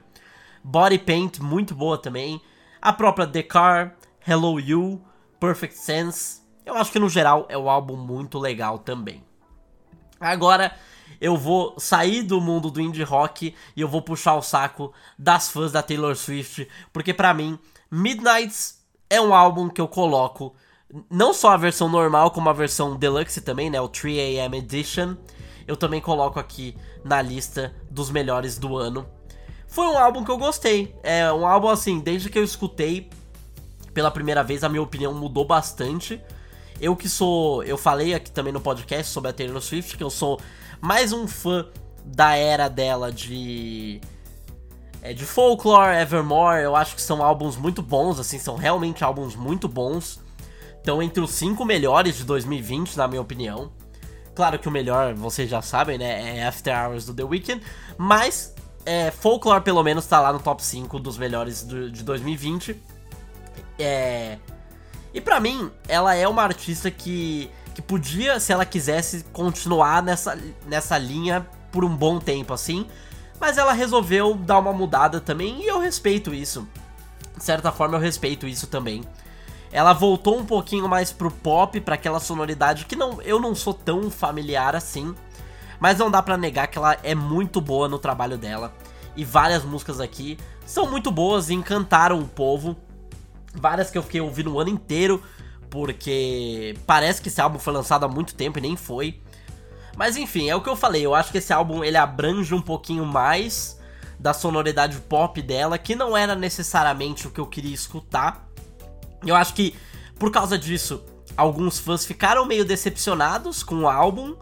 Body Paint, muito boa também. A própria The Car, Hello You, Perfect Sense. Eu acho que no geral é um álbum muito legal também. Agora eu vou sair do mundo do indie rock e eu vou puxar o saco das fãs da Taylor Swift, porque para mim Midnights é um álbum que eu coloco não só a versão normal, como a versão deluxe também, né, o 3AM Edition. Eu também coloco aqui na lista dos melhores do ano. Foi um álbum que eu gostei. É um álbum assim, desde que eu escutei pela primeira vez, a minha opinião mudou bastante. Eu que sou. Eu falei aqui também no podcast sobre a Taylor Swift, que eu sou mais um fã da era dela de. É, de Folklore, Evermore. Eu acho que são álbuns muito bons, assim, são realmente álbuns muito bons. Estão entre os cinco melhores de 2020, na minha opinião. Claro que o melhor, vocês já sabem, né? É After Hours do The Weeknd. Mas é, Folklore, pelo menos, tá lá no top 5 dos melhores do, de 2020. É. E para mim, ela é uma artista que, que podia, se ela quisesse, continuar nessa, nessa linha por um bom tempo, assim. Mas ela resolveu dar uma mudada também e eu respeito isso. De certa forma, eu respeito isso também. Ela voltou um pouquinho mais pro pop, para aquela sonoridade que não, eu não sou tão familiar assim. Mas não dá para negar que ela é muito boa no trabalho dela. E várias músicas aqui são muito boas e encantaram o povo. Várias que eu fiquei ouvindo o ano inteiro, porque parece que esse álbum foi lançado há muito tempo e nem foi. Mas enfim, é o que eu falei, eu acho que esse álbum ele abrange um pouquinho mais da sonoridade pop dela, que não era necessariamente o que eu queria escutar. Eu acho que por causa disso, alguns fãs ficaram meio decepcionados com o álbum,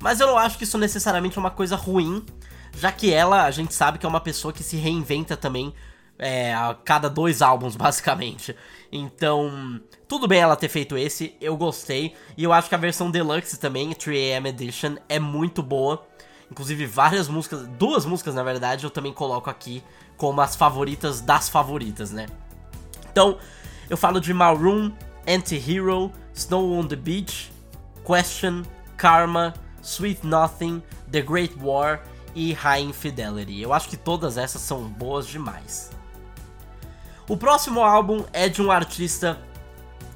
mas eu não acho que isso necessariamente é uma coisa ruim, já que ela, a gente sabe que é uma pessoa que se reinventa também é, a cada dois álbuns, basicamente. Então, tudo bem ela ter feito esse, eu gostei. E eu acho que a versão deluxe também, 3AM Edition, é muito boa. Inclusive, várias músicas, duas músicas na verdade, eu também coloco aqui como as favoritas das favoritas, né? Então, eu falo de Maroon, Anti-Hero, Snow on the Beach, Question, Karma, Sweet Nothing, The Great War e High Infidelity. Eu acho que todas essas são boas demais. O próximo álbum é de um artista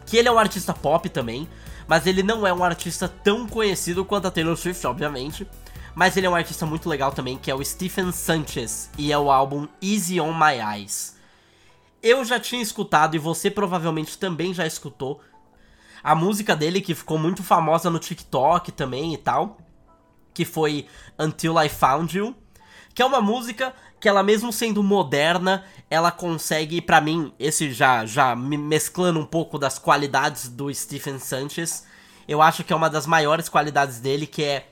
que ele é um artista pop também, mas ele não é um artista tão conhecido quanto a Taylor Swift, obviamente. Mas ele é um artista muito legal também, que é o Stephen Sanchez, e é o álbum Easy on My Eyes. Eu já tinha escutado, e você provavelmente também já escutou, a música dele que ficou muito famosa no TikTok também e tal, que foi Until I Found You, que é uma música que ela mesmo sendo moderna, ela consegue, para mim, esse já já mesclando um pouco das qualidades do Stephen Sanchez, eu acho que é uma das maiores qualidades dele, que é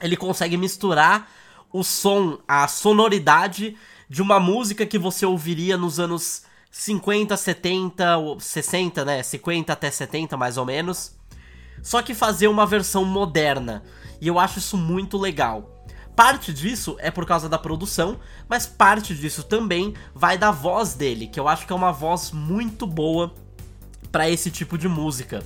ele consegue misturar o som, a sonoridade de uma música que você ouviria nos anos 50, 70, 60, né? 50 até 70 mais ou menos. Só que fazer uma versão moderna. E eu acho isso muito legal. Parte disso é por causa da produção, mas parte disso também vai da voz dele, que eu acho que é uma voz muito boa para esse tipo de música.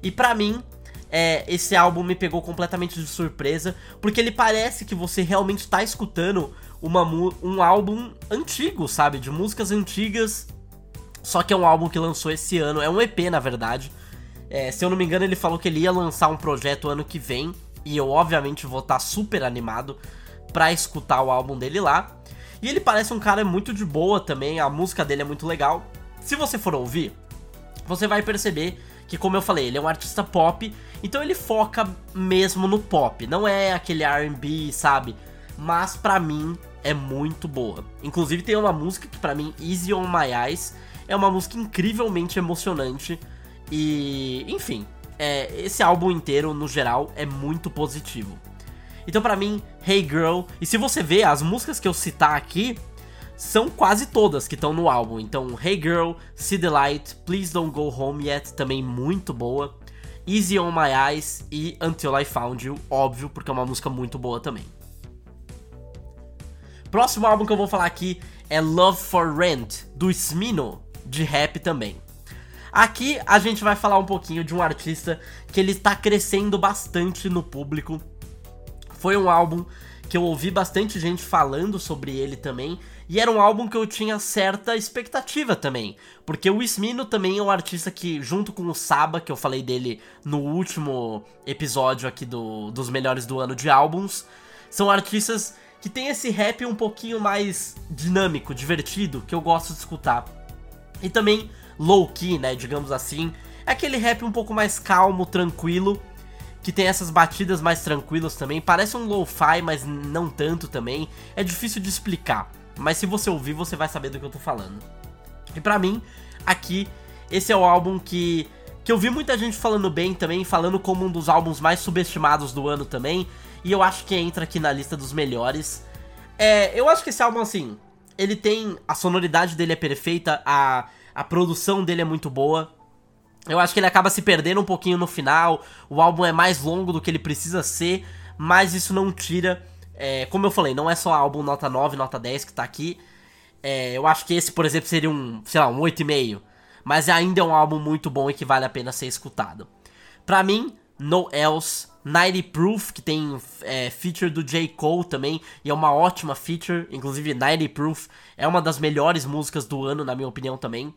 E para mim, é, esse álbum me pegou completamente de surpresa, porque ele parece que você realmente tá escutando uma, um álbum antigo, sabe? De músicas antigas. Só que é um álbum que lançou esse ano, é um EP na verdade. É, se eu não me engano, ele falou que ele ia lançar um projeto ano que vem. E eu, obviamente, vou estar tá super animado pra escutar o álbum dele lá. E ele parece um cara muito de boa também, a música dele é muito legal. Se você for ouvir, você vai perceber que, como eu falei, ele é um artista pop, então ele foca mesmo no pop, não é aquele RB, sabe? Mas pra mim é muito boa. Inclusive tem uma música que para mim, Easy on My Eyes, é uma música incrivelmente emocionante. E, enfim, é, esse álbum inteiro, no geral, é muito positivo. Então, para mim, Hey Girl, e se você ver, as músicas que eu citar aqui são quase todas que estão no álbum. Então, Hey Girl, See the Light, Please Don't Go Home Yet, também muito boa. Easy on My Eyes e Until I Found You, óbvio, porque é uma música muito boa também. Próximo álbum que eu vou falar aqui é Love for Rent, do Smino, de rap também. Aqui a gente vai falar um pouquinho de um artista que ele está crescendo bastante no público. Foi um álbum que eu ouvi bastante gente falando sobre ele também. E era um álbum que eu tinha certa expectativa também. Porque o Ismino também é um artista que, junto com o Saba, que eu falei dele no último episódio aqui do, dos melhores do ano de álbuns, são artistas que tem esse rap um pouquinho mais dinâmico, divertido, que eu gosto de escutar. E também low-key, né, digamos assim. É aquele rap um pouco mais calmo, tranquilo, que tem essas batidas mais tranquilas também. Parece um lo-fi, mas não tanto também. É difícil de explicar, mas se você ouvir, você vai saber do que eu tô falando. E pra mim, aqui, esse é o álbum que, que eu vi muita gente falando bem também, falando como um dos álbuns mais subestimados do ano também. E eu acho que entra aqui na lista dos melhores. É, eu acho que esse álbum, assim, ele tem. A sonoridade dele é perfeita, a a produção dele é muito boa. Eu acho que ele acaba se perdendo um pouquinho no final. O álbum é mais longo do que ele precisa ser, mas isso não tira. É, como eu falei, não é só álbum nota 9, nota 10 que tá aqui. É, eu acho que esse, por exemplo, seria um, sei lá, um 8,5. Mas ainda é um álbum muito bom e que vale a pena ser escutado. Pra mim, No Else, 90 Proof, que tem é, feature do J. Cole também, e é uma ótima feature. Inclusive, 90 Proof é uma das melhores músicas do ano, na minha opinião também.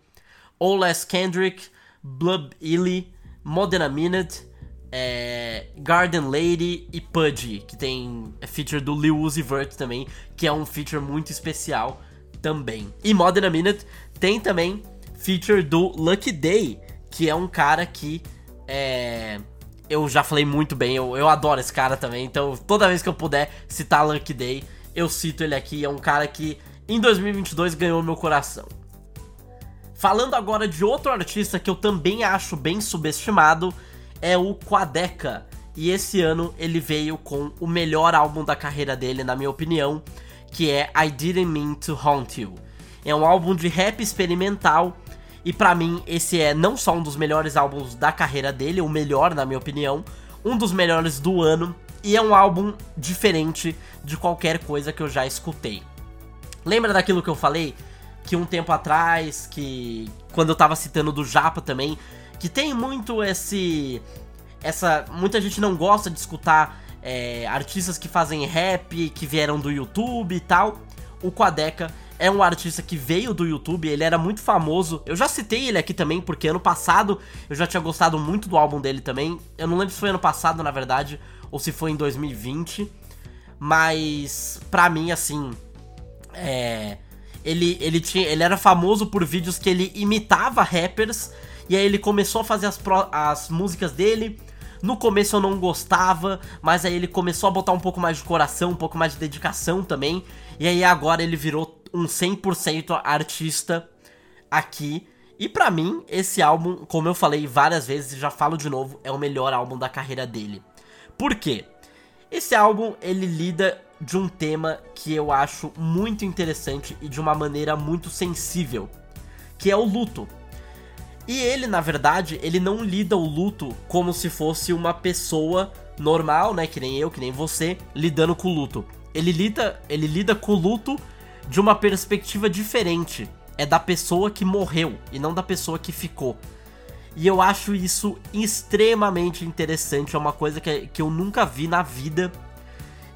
Oles Kendrick, Blub Illy, Modern Minute, é, Garden Lady e Pudgy, que tem feature do Lil Uzi Vert também, que é um feature muito especial também. E Modern Minute tem também feature do Lucky Day, que é um cara que é, eu já falei muito bem, eu, eu adoro esse cara também, então toda vez que eu puder citar Lucky Day, eu cito ele aqui, é um cara que em 2022 ganhou meu coração. Falando agora de outro artista que eu também acho bem subestimado, é o Quadeca. E esse ano ele veio com o melhor álbum da carreira dele, na minha opinião, que é I Didn't Mean to Haunt You. É um álbum de rap experimental e para mim esse é não só um dos melhores álbuns da carreira dele, o melhor na minha opinião, um dos melhores do ano e é um álbum diferente de qualquer coisa que eu já escutei. Lembra daquilo que eu falei que um tempo atrás, que quando eu tava citando do Japa também, que tem muito esse essa muita gente não gosta de escutar é, artistas que fazem rap, que vieram do YouTube e tal. O Quadeca é um artista que veio do YouTube, ele era muito famoso. Eu já citei ele aqui também, porque ano passado eu já tinha gostado muito do álbum dele também. Eu não lembro se foi ano passado, na verdade, ou se foi em 2020. Mas, pra mim, assim, é, ele, ele, tinha, ele era famoso por vídeos que ele imitava rappers. E aí ele começou a fazer as, pro, as músicas dele. No começo eu não gostava, mas aí ele começou a botar um pouco mais de coração, um pouco mais de dedicação também. E aí agora ele virou um 100% artista aqui. E para mim, esse álbum, como eu falei várias vezes e já falo de novo, é o melhor álbum da carreira dele. Por quê? Esse álbum, ele lida de um tema que eu acho muito interessante e de uma maneira muito sensível, que é o luto. E ele, na verdade, ele não lida o luto como se fosse uma pessoa normal, né, que nem eu, que nem você, lidando com o luto. Ele lida, ele lida com o luto de uma perspectiva diferente. É da pessoa que morreu e não da pessoa que ficou. E eu acho isso extremamente interessante, é uma coisa que, que eu nunca vi na vida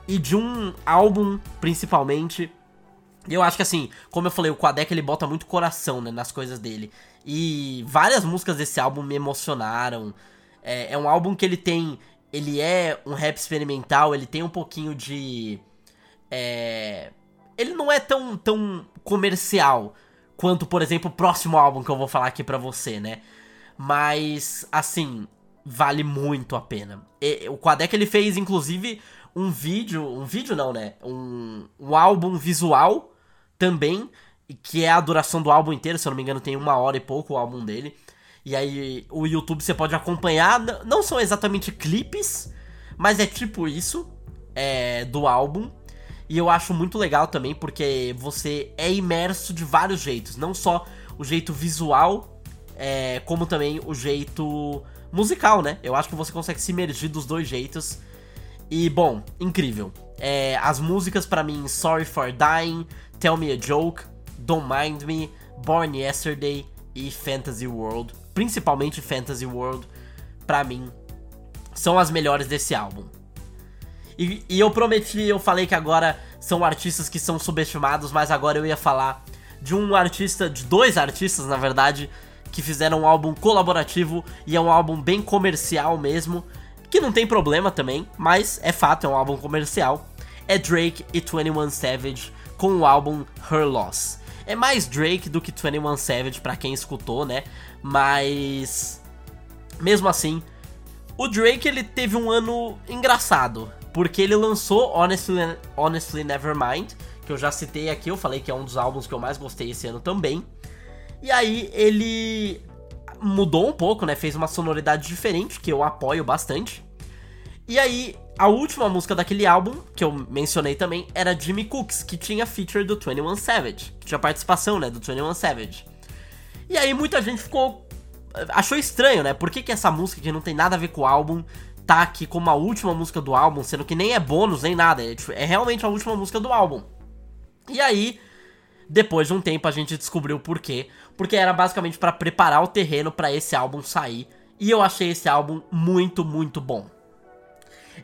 e de um álbum, principalmente. E eu acho que assim, como eu falei, o Quadec ele bota muito coração né, nas coisas dele. E várias músicas desse álbum me emocionaram. É, é um álbum que ele tem. Ele é um rap experimental, ele tem um pouquinho de. É, ele não é tão, tão comercial quanto, por exemplo, o próximo álbum que eu vou falar aqui pra você, né? Mas, assim, vale muito a pena. E, o Quadec ele fez, inclusive, um vídeo, um vídeo não, né? Um, um álbum visual também, que é a duração do álbum inteiro, se eu não me engano tem uma hora e pouco o álbum dele. E aí o YouTube você pode acompanhar, não são exatamente clipes, mas é tipo isso, é, do álbum. E eu acho muito legal também porque você é imerso de vários jeitos, não só o jeito visual, é, como também o jeito musical, né? Eu acho que você consegue se imergir dos dois jeitos. E, bom, incrível. É, as músicas para mim, Sorry for Dying, Tell Me a Joke, Don't Mind Me, Born Yesterday e Fantasy World, principalmente Fantasy World, pra mim, são as melhores desse álbum. E, e, eu prometi, eu falei que agora são artistas que são subestimados, mas agora eu ia falar de um artista, de dois artistas na verdade, que fizeram um álbum colaborativo e é um álbum bem comercial mesmo, que não tem problema também, mas é fato, é um álbum comercial. É Drake e 21 Savage com o álbum Her Loss. É mais Drake do que 21 Savage para quem escutou, né? Mas mesmo assim, o Drake ele teve um ano engraçado, porque ele lançou Honestly, Honestly Nevermind, que eu já citei aqui, eu falei que é um dos álbuns que eu mais gostei esse ano também. E aí ele mudou um pouco, né? Fez uma sonoridade diferente, que eu apoio bastante. E aí, a última música daquele álbum, que eu mencionei também, era Jimmy Cooks, que tinha feature do 21 Savage, que tinha participação, né, do 21 Savage. E aí muita gente ficou achou estranho, né? Por que, que essa música que não tem nada a ver com o álbum tá aqui como a última música do álbum, sendo que nem é bônus nem nada, é, tipo, é realmente a última música do álbum. E aí, depois de um tempo a gente descobriu o porquê, porque era basicamente para preparar o terreno para esse álbum sair, e eu achei esse álbum muito, muito bom.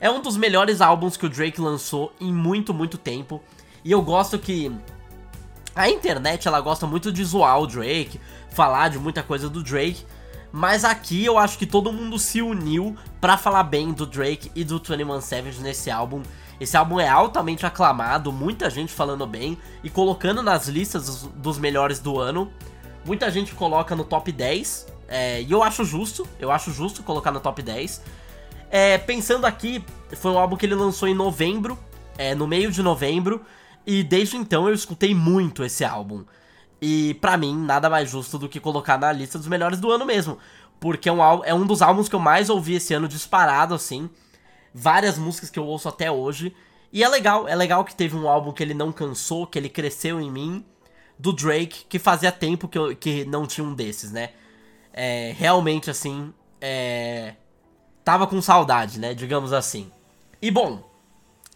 É um dos melhores álbuns que o Drake lançou em muito, muito tempo. E eu gosto que a internet ela gosta muito de zoar o Drake, falar de muita coisa do Drake. Mas aqui eu acho que todo mundo se uniu para falar bem do Drake e do 21 Savage nesse álbum. Esse álbum é altamente aclamado, muita gente falando bem e colocando nas listas dos melhores do ano. Muita gente coloca no top 10, é, e eu acho justo, eu acho justo colocar no top 10. É, pensando aqui, foi um álbum que ele lançou em novembro, é, no meio de novembro, e desde então eu escutei muito esse álbum. E para mim, nada mais justo do que colocar na lista dos melhores do ano mesmo. Porque é um, é um dos álbuns que eu mais ouvi esse ano disparado, assim. Várias músicas que eu ouço até hoje. E é legal, é legal que teve um álbum que ele não cansou, que ele cresceu em mim. Do Drake, que fazia tempo que, eu, que não tinha um desses, né? É, realmente, assim, é, tava com saudade, né? Digamos assim. E bom,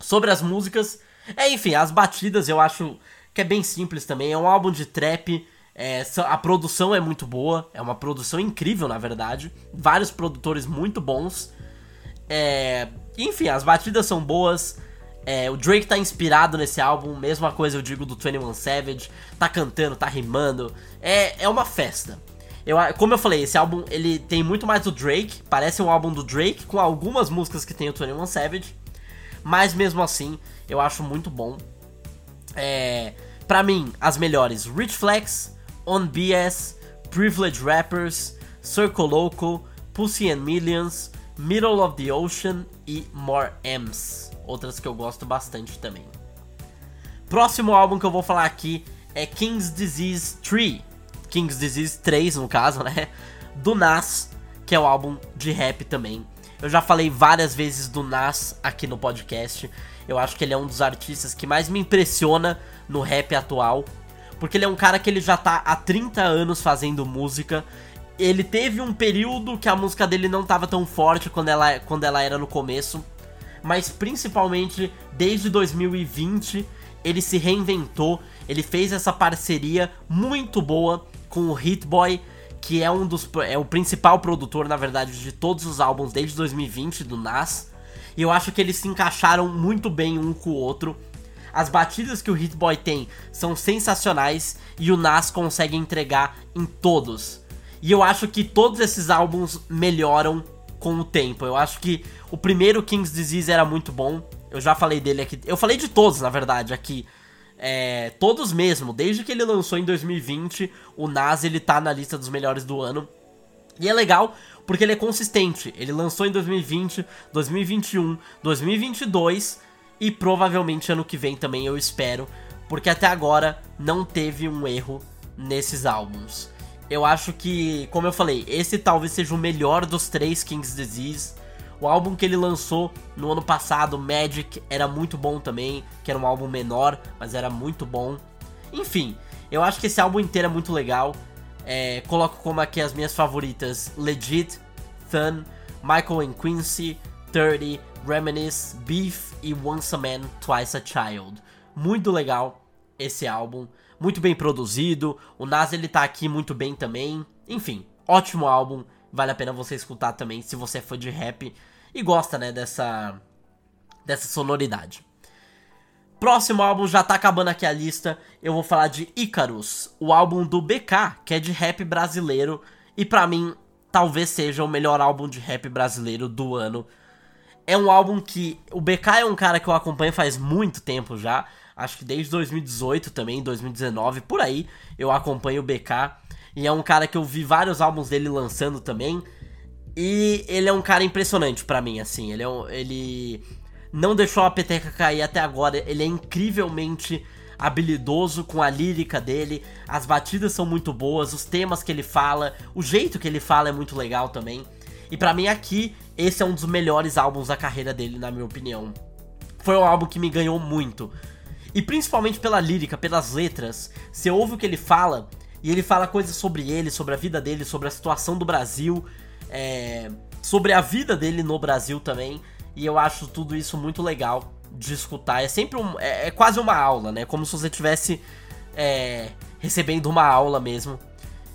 sobre as músicas, é enfim, as batidas eu acho que é bem simples também. É um álbum de trap. É, a produção é muito boa, é uma produção incrível, na verdade. Vários produtores muito bons. É, enfim, as batidas são boas. É, o Drake tá inspirado nesse álbum, mesma coisa eu digo do 21 Savage. Tá cantando, tá rimando. É, é uma festa. Eu, como eu falei, esse álbum ele tem muito mais do Drake, parece um álbum do Drake, com algumas músicas que tem o 21 Savage, mas mesmo assim, eu acho muito bom. É, para mim, as melhores: Rich Flex, On BS, Privileged Rappers, Circle Loco, Pussy and Millions, Middle of the Ocean e More M's. Outras que eu gosto bastante também. Próximo álbum que eu vou falar aqui é King's Disease 3. King's Disease 3, no caso, né? Do Nas, que é o álbum de rap também. Eu já falei várias vezes do Nas aqui no podcast. Eu acho que ele é um dos artistas que mais me impressiona no rap atual. Porque ele é um cara que ele já tá há 30 anos fazendo música. Ele teve um período que a música dele não tava tão forte quando ela, quando ela era no começo. Mas principalmente desde 2020 ele se reinventou. Ele fez essa parceria muito boa com o Hit Boy, que é um dos é o principal produtor, na verdade, de todos os álbuns desde 2020 do Nas. E eu acho que eles se encaixaram muito bem um com o outro. As batidas que o Hit Boy tem são sensacionais e o Nas consegue entregar em todos. E eu acho que todos esses álbuns melhoram com o tempo. Eu acho que o primeiro King's Disease era muito bom. Eu já falei dele aqui. Eu falei de todos, na verdade, aqui. É, todos mesmo. Desde que ele lançou em 2020, o Nas ele tá na lista dos melhores do ano. E é legal porque ele é consistente. Ele lançou em 2020, 2021, 2022 e provavelmente ano que vem também eu espero, porque até agora não teve um erro nesses álbuns. Eu acho que, como eu falei, esse talvez seja o melhor dos três King's Disease. O álbum que ele lançou no ano passado, Magic, era muito bom também, que era um álbum menor, mas era muito bom. Enfim, eu acho que esse álbum inteiro é muito legal. É, coloco como aqui as minhas favoritas: Legit, Thun, Michael and Quincy, 30, Reminisce, Beef e Once a Man, Twice a Child. Muito legal esse álbum, muito bem produzido. O Nas ele tá aqui muito bem também. Enfim, ótimo álbum. Vale a pena você escutar também se você é fã de rap e gosta, né, dessa dessa sonoridade. Próximo álbum já tá acabando aqui a lista. Eu vou falar de Icarus, o álbum do BK, que é de rap brasileiro e para mim talvez seja o melhor álbum de rap brasileiro do ano. É um álbum que o BK é um cara que eu acompanho faz muito tempo já. Acho que desde 2018 também, 2019, por aí eu acompanho o BK. E é um cara que eu vi vários álbuns dele lançando também. E ele é um cara impressionante para mim, assim. Ele, é um, ele não deixou a peteca cair até agora. Ele é incrivelmente habilidoso com a lírica dele. As batidas são muito boas, os temas que ele fala, o jeito que ele fala é muito legal também. E para mim aqui, esse é um dos melhores álbuns da carreira dele, na minha opinião. Foi um álbum que me ganhou muito. E principalmente pela lírica, pelas letras. Você ouve o que ele fala, e ele fala coisas sobre ele, sobre a vida dele, sobre a situação do Brasil, é, sobre a vida dele no Brasil também. E eu acho tudo isso muito legal de escutar. É sempre um. É, é quase uma aula, né? Como se você estivesse é, recebendo uma aula mesmo.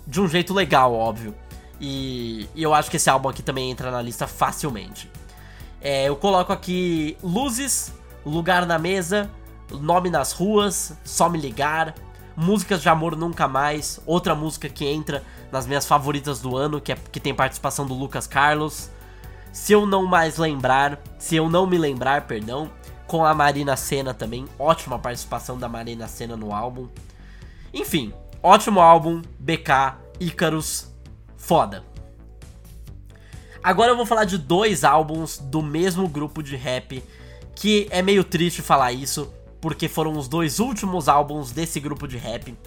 De um jeito legal, óbvio. E, e, eu acho que esse álbum aqui também entra na lista facilmente. É, eu coloco aqui Luzes, Lugar na Mesa, Nome nas Ruas, Só Me Ligar, Músicas de Amor Nunca Mais, outra música que entra nas minhas favoritas do ano, que, é, que tem participação do Lucas Carlos. Se eu não mais lembrar, se eu não me lembrar, perdão, com a Marina Senna também, ótima participação da Marina Senna no álbum. Enfim, ótimo álbum, BK, Icarus, foda. Agora eu vou falar de dois álbuns do mesmo grupo de rap, que é meio triste falar isso, porque foram os dois últimos álbuns desse grupo de rap.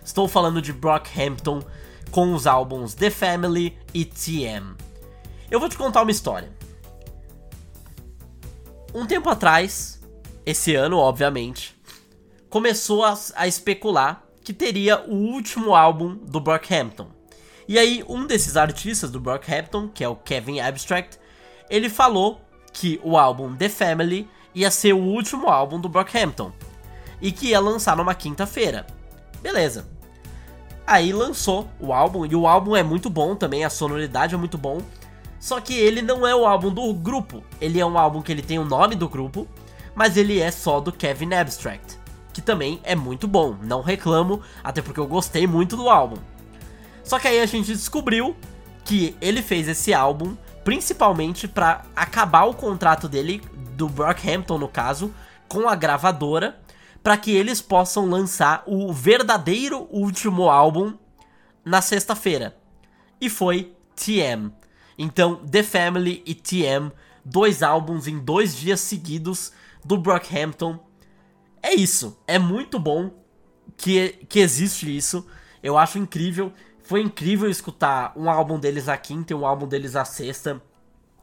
Estou falando de Brockhampton com os álbuns The Family e TM. Eu vou te contar uma história. Um tempo atrás, esse ano, obviamente, começou a, a especular que teria o último álbum do Brockhampton. E aí, um desses artistas do Brockhampton, que é o Kevin Abstract, ele falou que o álbum The Family ia ser o último álbum do Brockhampton e que ia lançar numa quinta-feira. Beleza. Aí lançou o álbum e o álbum é muito bom também, a sonoridade é muito bom. Só que ele não é o álbum do grupo. Ele é um álbum que ele tem o nome do grupo, mas ele é só do Kevin Abstract, que também é muito bom. Não reclamo, até porque eu gostei muito do álbum. Só que aí a gente descobriu que ele fez esse álbum principalmente para acabar o contrato dele do Brockhampton no caso com a gravadora para que eles possam lançar o verdadeiro último álbum na sexta-feira. E foi TM. Então, The Family e TM, dois álbuns em dois dias seguidos do Brockhampton. É isso, é muito bom que, que existe isso. Eu acho incrível. Foi incrível escutar um álbum deles na quinta e um álbum deles na sexta.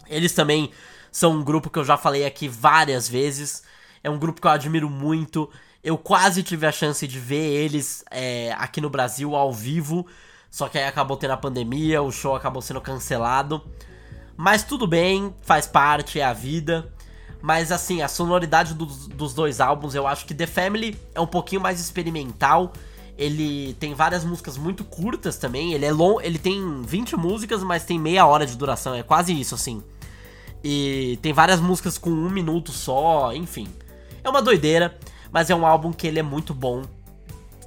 Eles também são um grupo que eu já falei aqui várias vezes. É um grupo que eu admiro muito. Eu quase tive a chance de ver eles é, aqui no Brasil ao vivo. Só que aí acabou tendo a pandemia, o show acabou sendo cancelado. Mas tudo bem, faz parte, é a vida. Mas assim, a sonoridade dos, dos dois álbuns, eu acho que The Family é um pouquinho mais experimental. Ele tem várias músicas muito curtas também. Ele é long, ele tem 20 músicas, mas tem meia hora de duração. É quase isso, assim. E tem várias músicas com um minuto só, enfim. É uma doideira, mas é um álbum que ele é muito bom.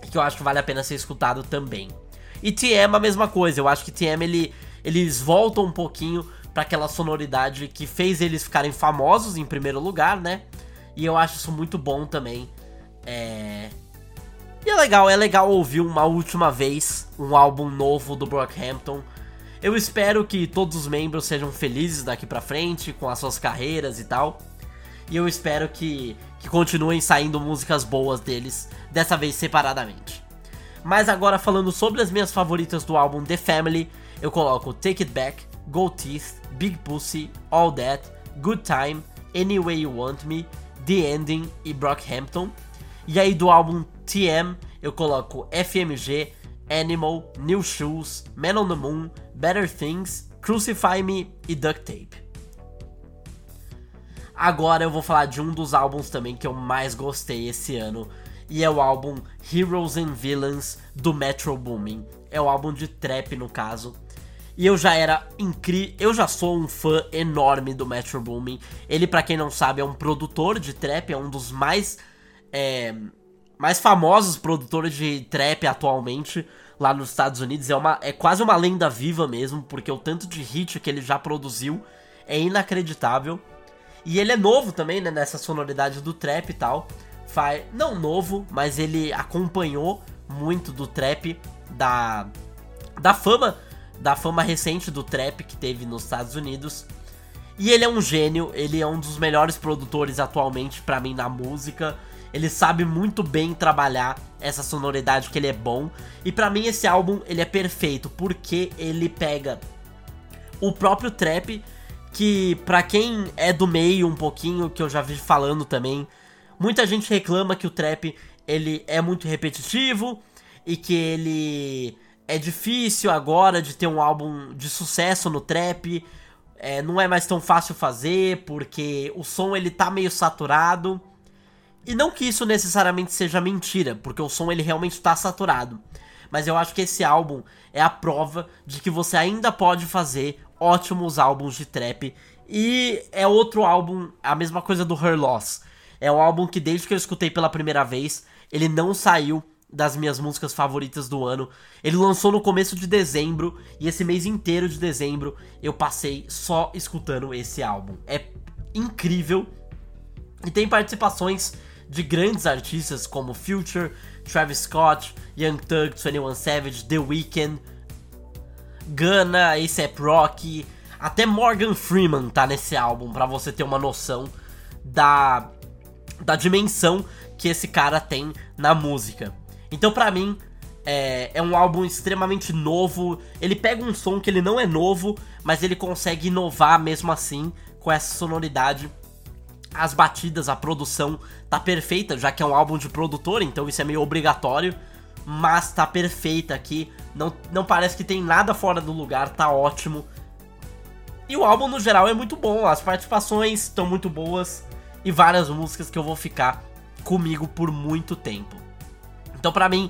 Que eu acho que vale a pena ser escutado também. E TM a mesma coisa, eu acho que TM ele, eles voltam um pouquinho para aquela sonoridade que fez eles ficarem famosos em primeiro lugar, né? E eu acho isso muito bom também. É... E é legal, é legal ouvir uma última vez um álbum novo do Brockhampton. Eu espero que todos os membros sejam felizes daqui pra frente, com as suas carreiras e tal. E eu espero que, que continuem saindo músicas boas deles, dessa vez separadamente. Mas agora falando sobre as minhas favoritas do álbum The Family, eu coloco Take It Back, Gold Teeth, Big Pussy, All That, Good Time, Any Way You Want Me, The Ending e Brockhampton. E aí do álbum TM eu coloco FMG, Animal, New Shoes, Man on the Moon, Better Things, Crucify Me e Duct Tape. Agora eu vou falar de um dos álbuns também que eu mais gostei esse ano e é o álbum Heroes and Villains do Metro Boomin. É o álbum de trap no caso. E eu já era incrível, eu já sou um fã enorme do Metro Boomin. Ele, para quem não sabe, é um produtor de trap, é um dos mais é, mais famosos produtores de trap atualmente lá nos Estados Unidos. É, uma, é quase uma lenda viva mesmo, porque o tanto de hit que ele já produziu é inacreditável. E ele é novo também, né, nessa sonoridade do trap e tal. Não novo, mas ele acompanhou muito do trap da da fama, da fama recente do trap que teve nos Estados Unidos. E ele é um gênio, ele é um dos melhores produtores atualmente para mim na música. Ele sabe muito bem trabalhar essa sonoridade que ele é bom. E para mim esse álbum ele é perfeito porque ele pega o próprio trap que para quem é do meio um pouquinho, que eu já vi falando também, muita gente reclama que o trap ele é muito repetitivo e que ele é difícil agora de ter um álbum de sucesso no trap. É, não é mais tão fácil fazer porque o som ele tá meio saturado. E não que isso necessariamente seja mentira, porque o som ele realmente está saturado. Mas eu acho que esse álbum é a prova de que você ainda pode fazer ótimos álbuns de trap. E é outro álbum, a mesma coisa do Her Loss. É um álbum que desde que eu escutei pela primeira vez, ele não saiu das minhas músicas favoritas do ano. Ele lançou no começo de dezembro e esse mês inteiro de dezembro eu passei só escutando esse álbum. É incrível e tem participações de grandes artistas como Future, Travis Scott, Young Thug, 21 Savage, The Weeknd, Gunna, A$AP Rocky, até Morgan Freeman tá nesse álbum, para você ter uma noção da, da dimensão que esse cara tem na música. Então, para mim, é, é, um álbum extremamente novo. Ele pega um som que ele não é novo, mas ele consegue inovar mesmo assim com essa sonoridade. As batidas, a produção tá perfeita, já que é um álbum de produtor, então isso é meio obrigatório mas tá perfeita aqui. Não, não parece que tem nada fora do lugar, tá ótimo. E o álbum no geral é muito bom, as participações estão muito boas e várias músicas que eu vou ficar comigo por muito tempo. Então, para mim,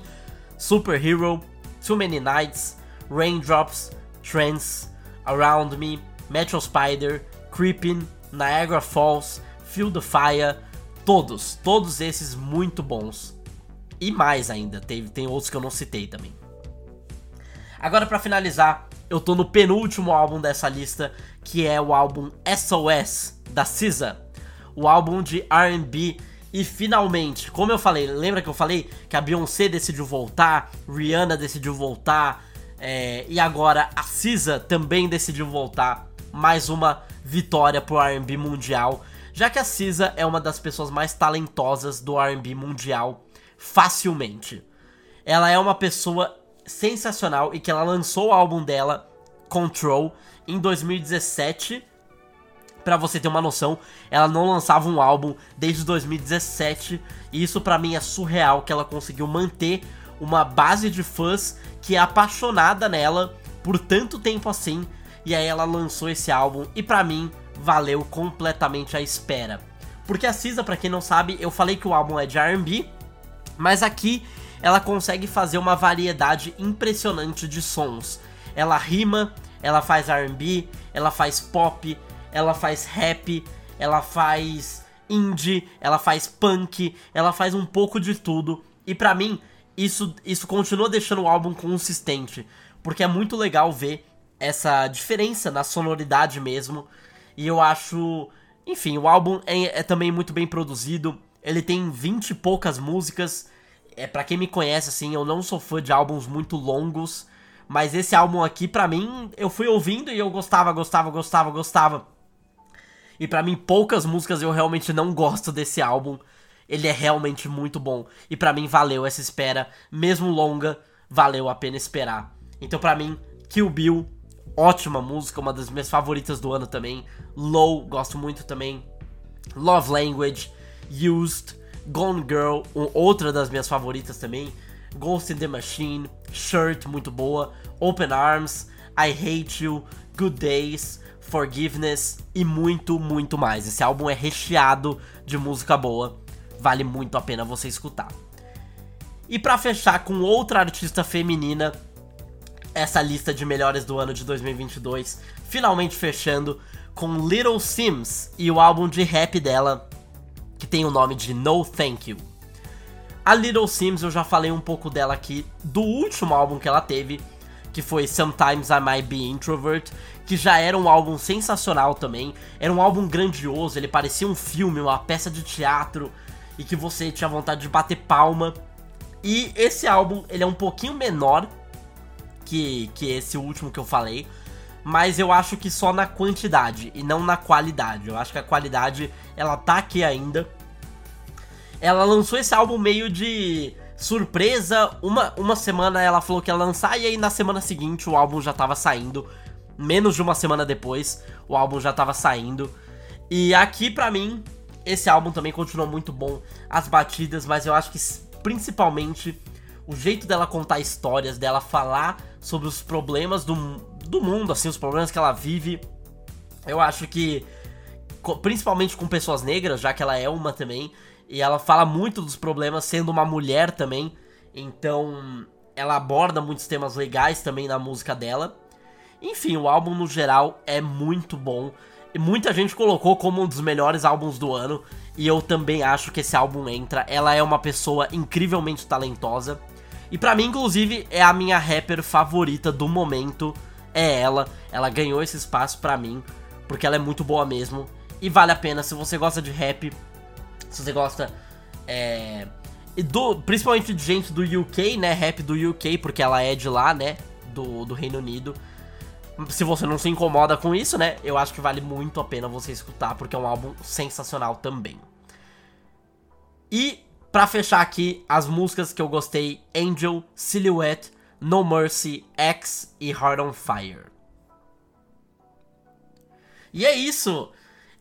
Super Hero, Too Many Nights, Raindrops, Trance, Around Me, Metro Spider, Creeping, Niagara Falls, Feel the Fire, todos, todos esses muito bons. E mais ainda, tem, tem outros que eu não citei também. Agora para finalizar, eu tô no penúltimo álbum dessa lista, que é o álbum SOS da SZA, o álbum de R&B e finalmente, como eu falei, lembra que eu falei que a Beyoncé decidiu voltar, Rihanna decidiu voltar, é, e agora a SZA também decidiu voltar. Mais uma vitória pro R&B mundial, já que a SZA é uma das pessoas mais talentosas do R&B mundial facilmente. Ela é uma pessoa sensacional e que ela lançou o álbum dela, Control, em 2017. Para você ter uma noção, ela não lançava um álbum desde 2017 e isso para mim é surreal que ela conseguiu manter uma base de fãs que é apaixonada nela por tanto tempo assim. E aí ela lançou esse álbum e para mim valeu completamente a espera. Porque a Cisa, para quem não sabe, eu falei que o álbum é de R&B, mas aqui ela consegue fazer uma variedade impressionante de sons. Ela rima, ela faz R&B, ela faz pop, ela faz rap, ela faz indie, ela faz punk, ela faz um pouco de tudo. E para mim, isso isso continua deixando o álbum consistente, porque é muito legal ver essa diferença na sonoridade mesmo. E eu acho, enfim, o álbum é, é também muito bem produzido. Ele tem 20 e poucas músicas. É para quem me conhece assim, eu não sou fã de álbuns muito longos, mas esse álbum aqui para mim, eu fui ouvindo e eu gostava, gostava, gostava, gostava. E para mim poucas músicas eu realmente não gosto desse álbum. Ele é realmente muito bom e para mim valeu essa espera, mesmo longa, valeu a pena esperar. Então para mim, Kill Bill, ótima música, uma das minhas favoritas do ano também. Low, gosto muito também. Love Language, Used, Gone Girl, outra das minhas favoritas também. Ghost in the Machine, Shirt, muito boa. Open Arms, I Hate You, Good Days, Forgiveness e muito, muito mais. Esse álbum é recheado de música boa, vale muito a pena você escutar. E para fechar com outra artista feminina, essa lista de melhores do ano de 2022, finalmente fechando com Little Sims e o álbum de rap dela, que tem o nome de No Thank You. A Little Sims eu já falei um pouco dela aqui do último álbum que ela teve, que foi Sometimes I Might Be Introvert, que já era um álbum sensacional também. Era um álbum grandioso, ele parecia um filme, uma peça de teatro, e que você tinha vontade de bater palma. E esse álbum, ele é um pouquinho menor que, que esse último que eu falei, mas eu acho que só na quantidade e não na qualidade. Eu acho que a qualidade, ela tá aqui ainda ela lançou esse álbum meio de surpresa. Uma, uma semana ela falou que ia lançar, e aí na semana seguinte o álbum já tava saindo. Menos de uma semana depois, o álbum já tava saindo. E aqui, pra mim, esse álbum também continua muito bom. As batidas, mas eu acho que principalmente o jeito dela contar histórias, dela falar sobre os problemas do, do mundo, assim, os problemas que ela vive. Eu acho que, principalmente com pessoas negras, já que ela é uma também, e ela fala muito dos problemas sendo uma mulher também. Então, ela aborda muitos temas legais também na música dela. Enfim, o álbum no geral é muito bom. E muita gente colocou como um dos melhores álbuns do ano. E eu também acho que esse álbum entra. Ela é uma pessoa incrivelmente talentosa. E para mim, inclusive, é a minha rapper favorita do momento. É ela. Ela ganhou esse espaço para mim. Porque ela é muito boa mesmo. E vale a pena. Se você gosta de rap, se você gosta. É, do, principalmente de gente do UK, né? Rap do UK, porque ela é de lá, né? Do, do Reino Unido. Se você não se incomoda com isso, né? Eu acho que vale muito a pena você escutar, porque é um álbum sensacional também. E, para fechar aqui, as músicas que eu gostei: Angel, Silhouette, No Mercy, X e Heart on Fire. E é isso!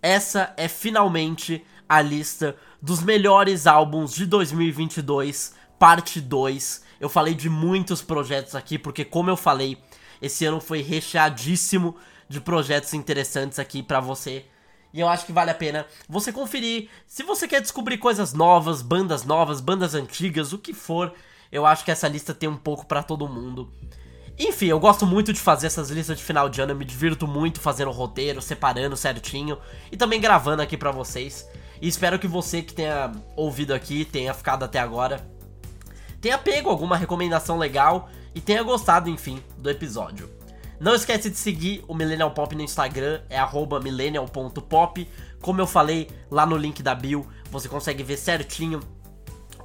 Essa é finalmente a lista dos melhores álbuns de 2022, parte 2. Eu falei de muitos projetos aqui, porque como eu falei, esse ano foi recheadíssimo de projetos interessantes aqui para você. E eu acho que vale a pena você conferir. Se você quer descobrir coisas novas, bandas novas, bandas antigas, o que for, eu acho que essa lista tem um pouco para todo mundo. Enfim, eu gosto muito de fazer essas listas de final de ano, eu me divirto muito fazendo o roteiro, separando certinho e também gravando aqui para vocês. E espero que você que tenha ouvido aqui, tenha ficado até agora, tenha pego alguma recomendação legal e tenha gostado, enfim, do episódio. Não esquece de seguir o Millennial Pop no Instagram, é millennial.pop. Como eu falei lá no link da bio, você consegue ver certinho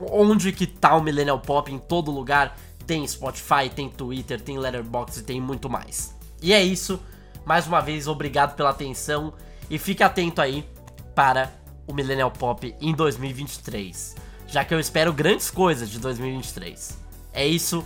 onde que tá o Millennial Pop em todo lugar. Tem Spotify, tem Twitter, tem Letterboxd tem muito mais. E é isso. Mais uma vez, obrigado pela atenção e fique atento aí para o Millennial Pop em 2023, já que eu espero grandes coisas de 2023. É isso,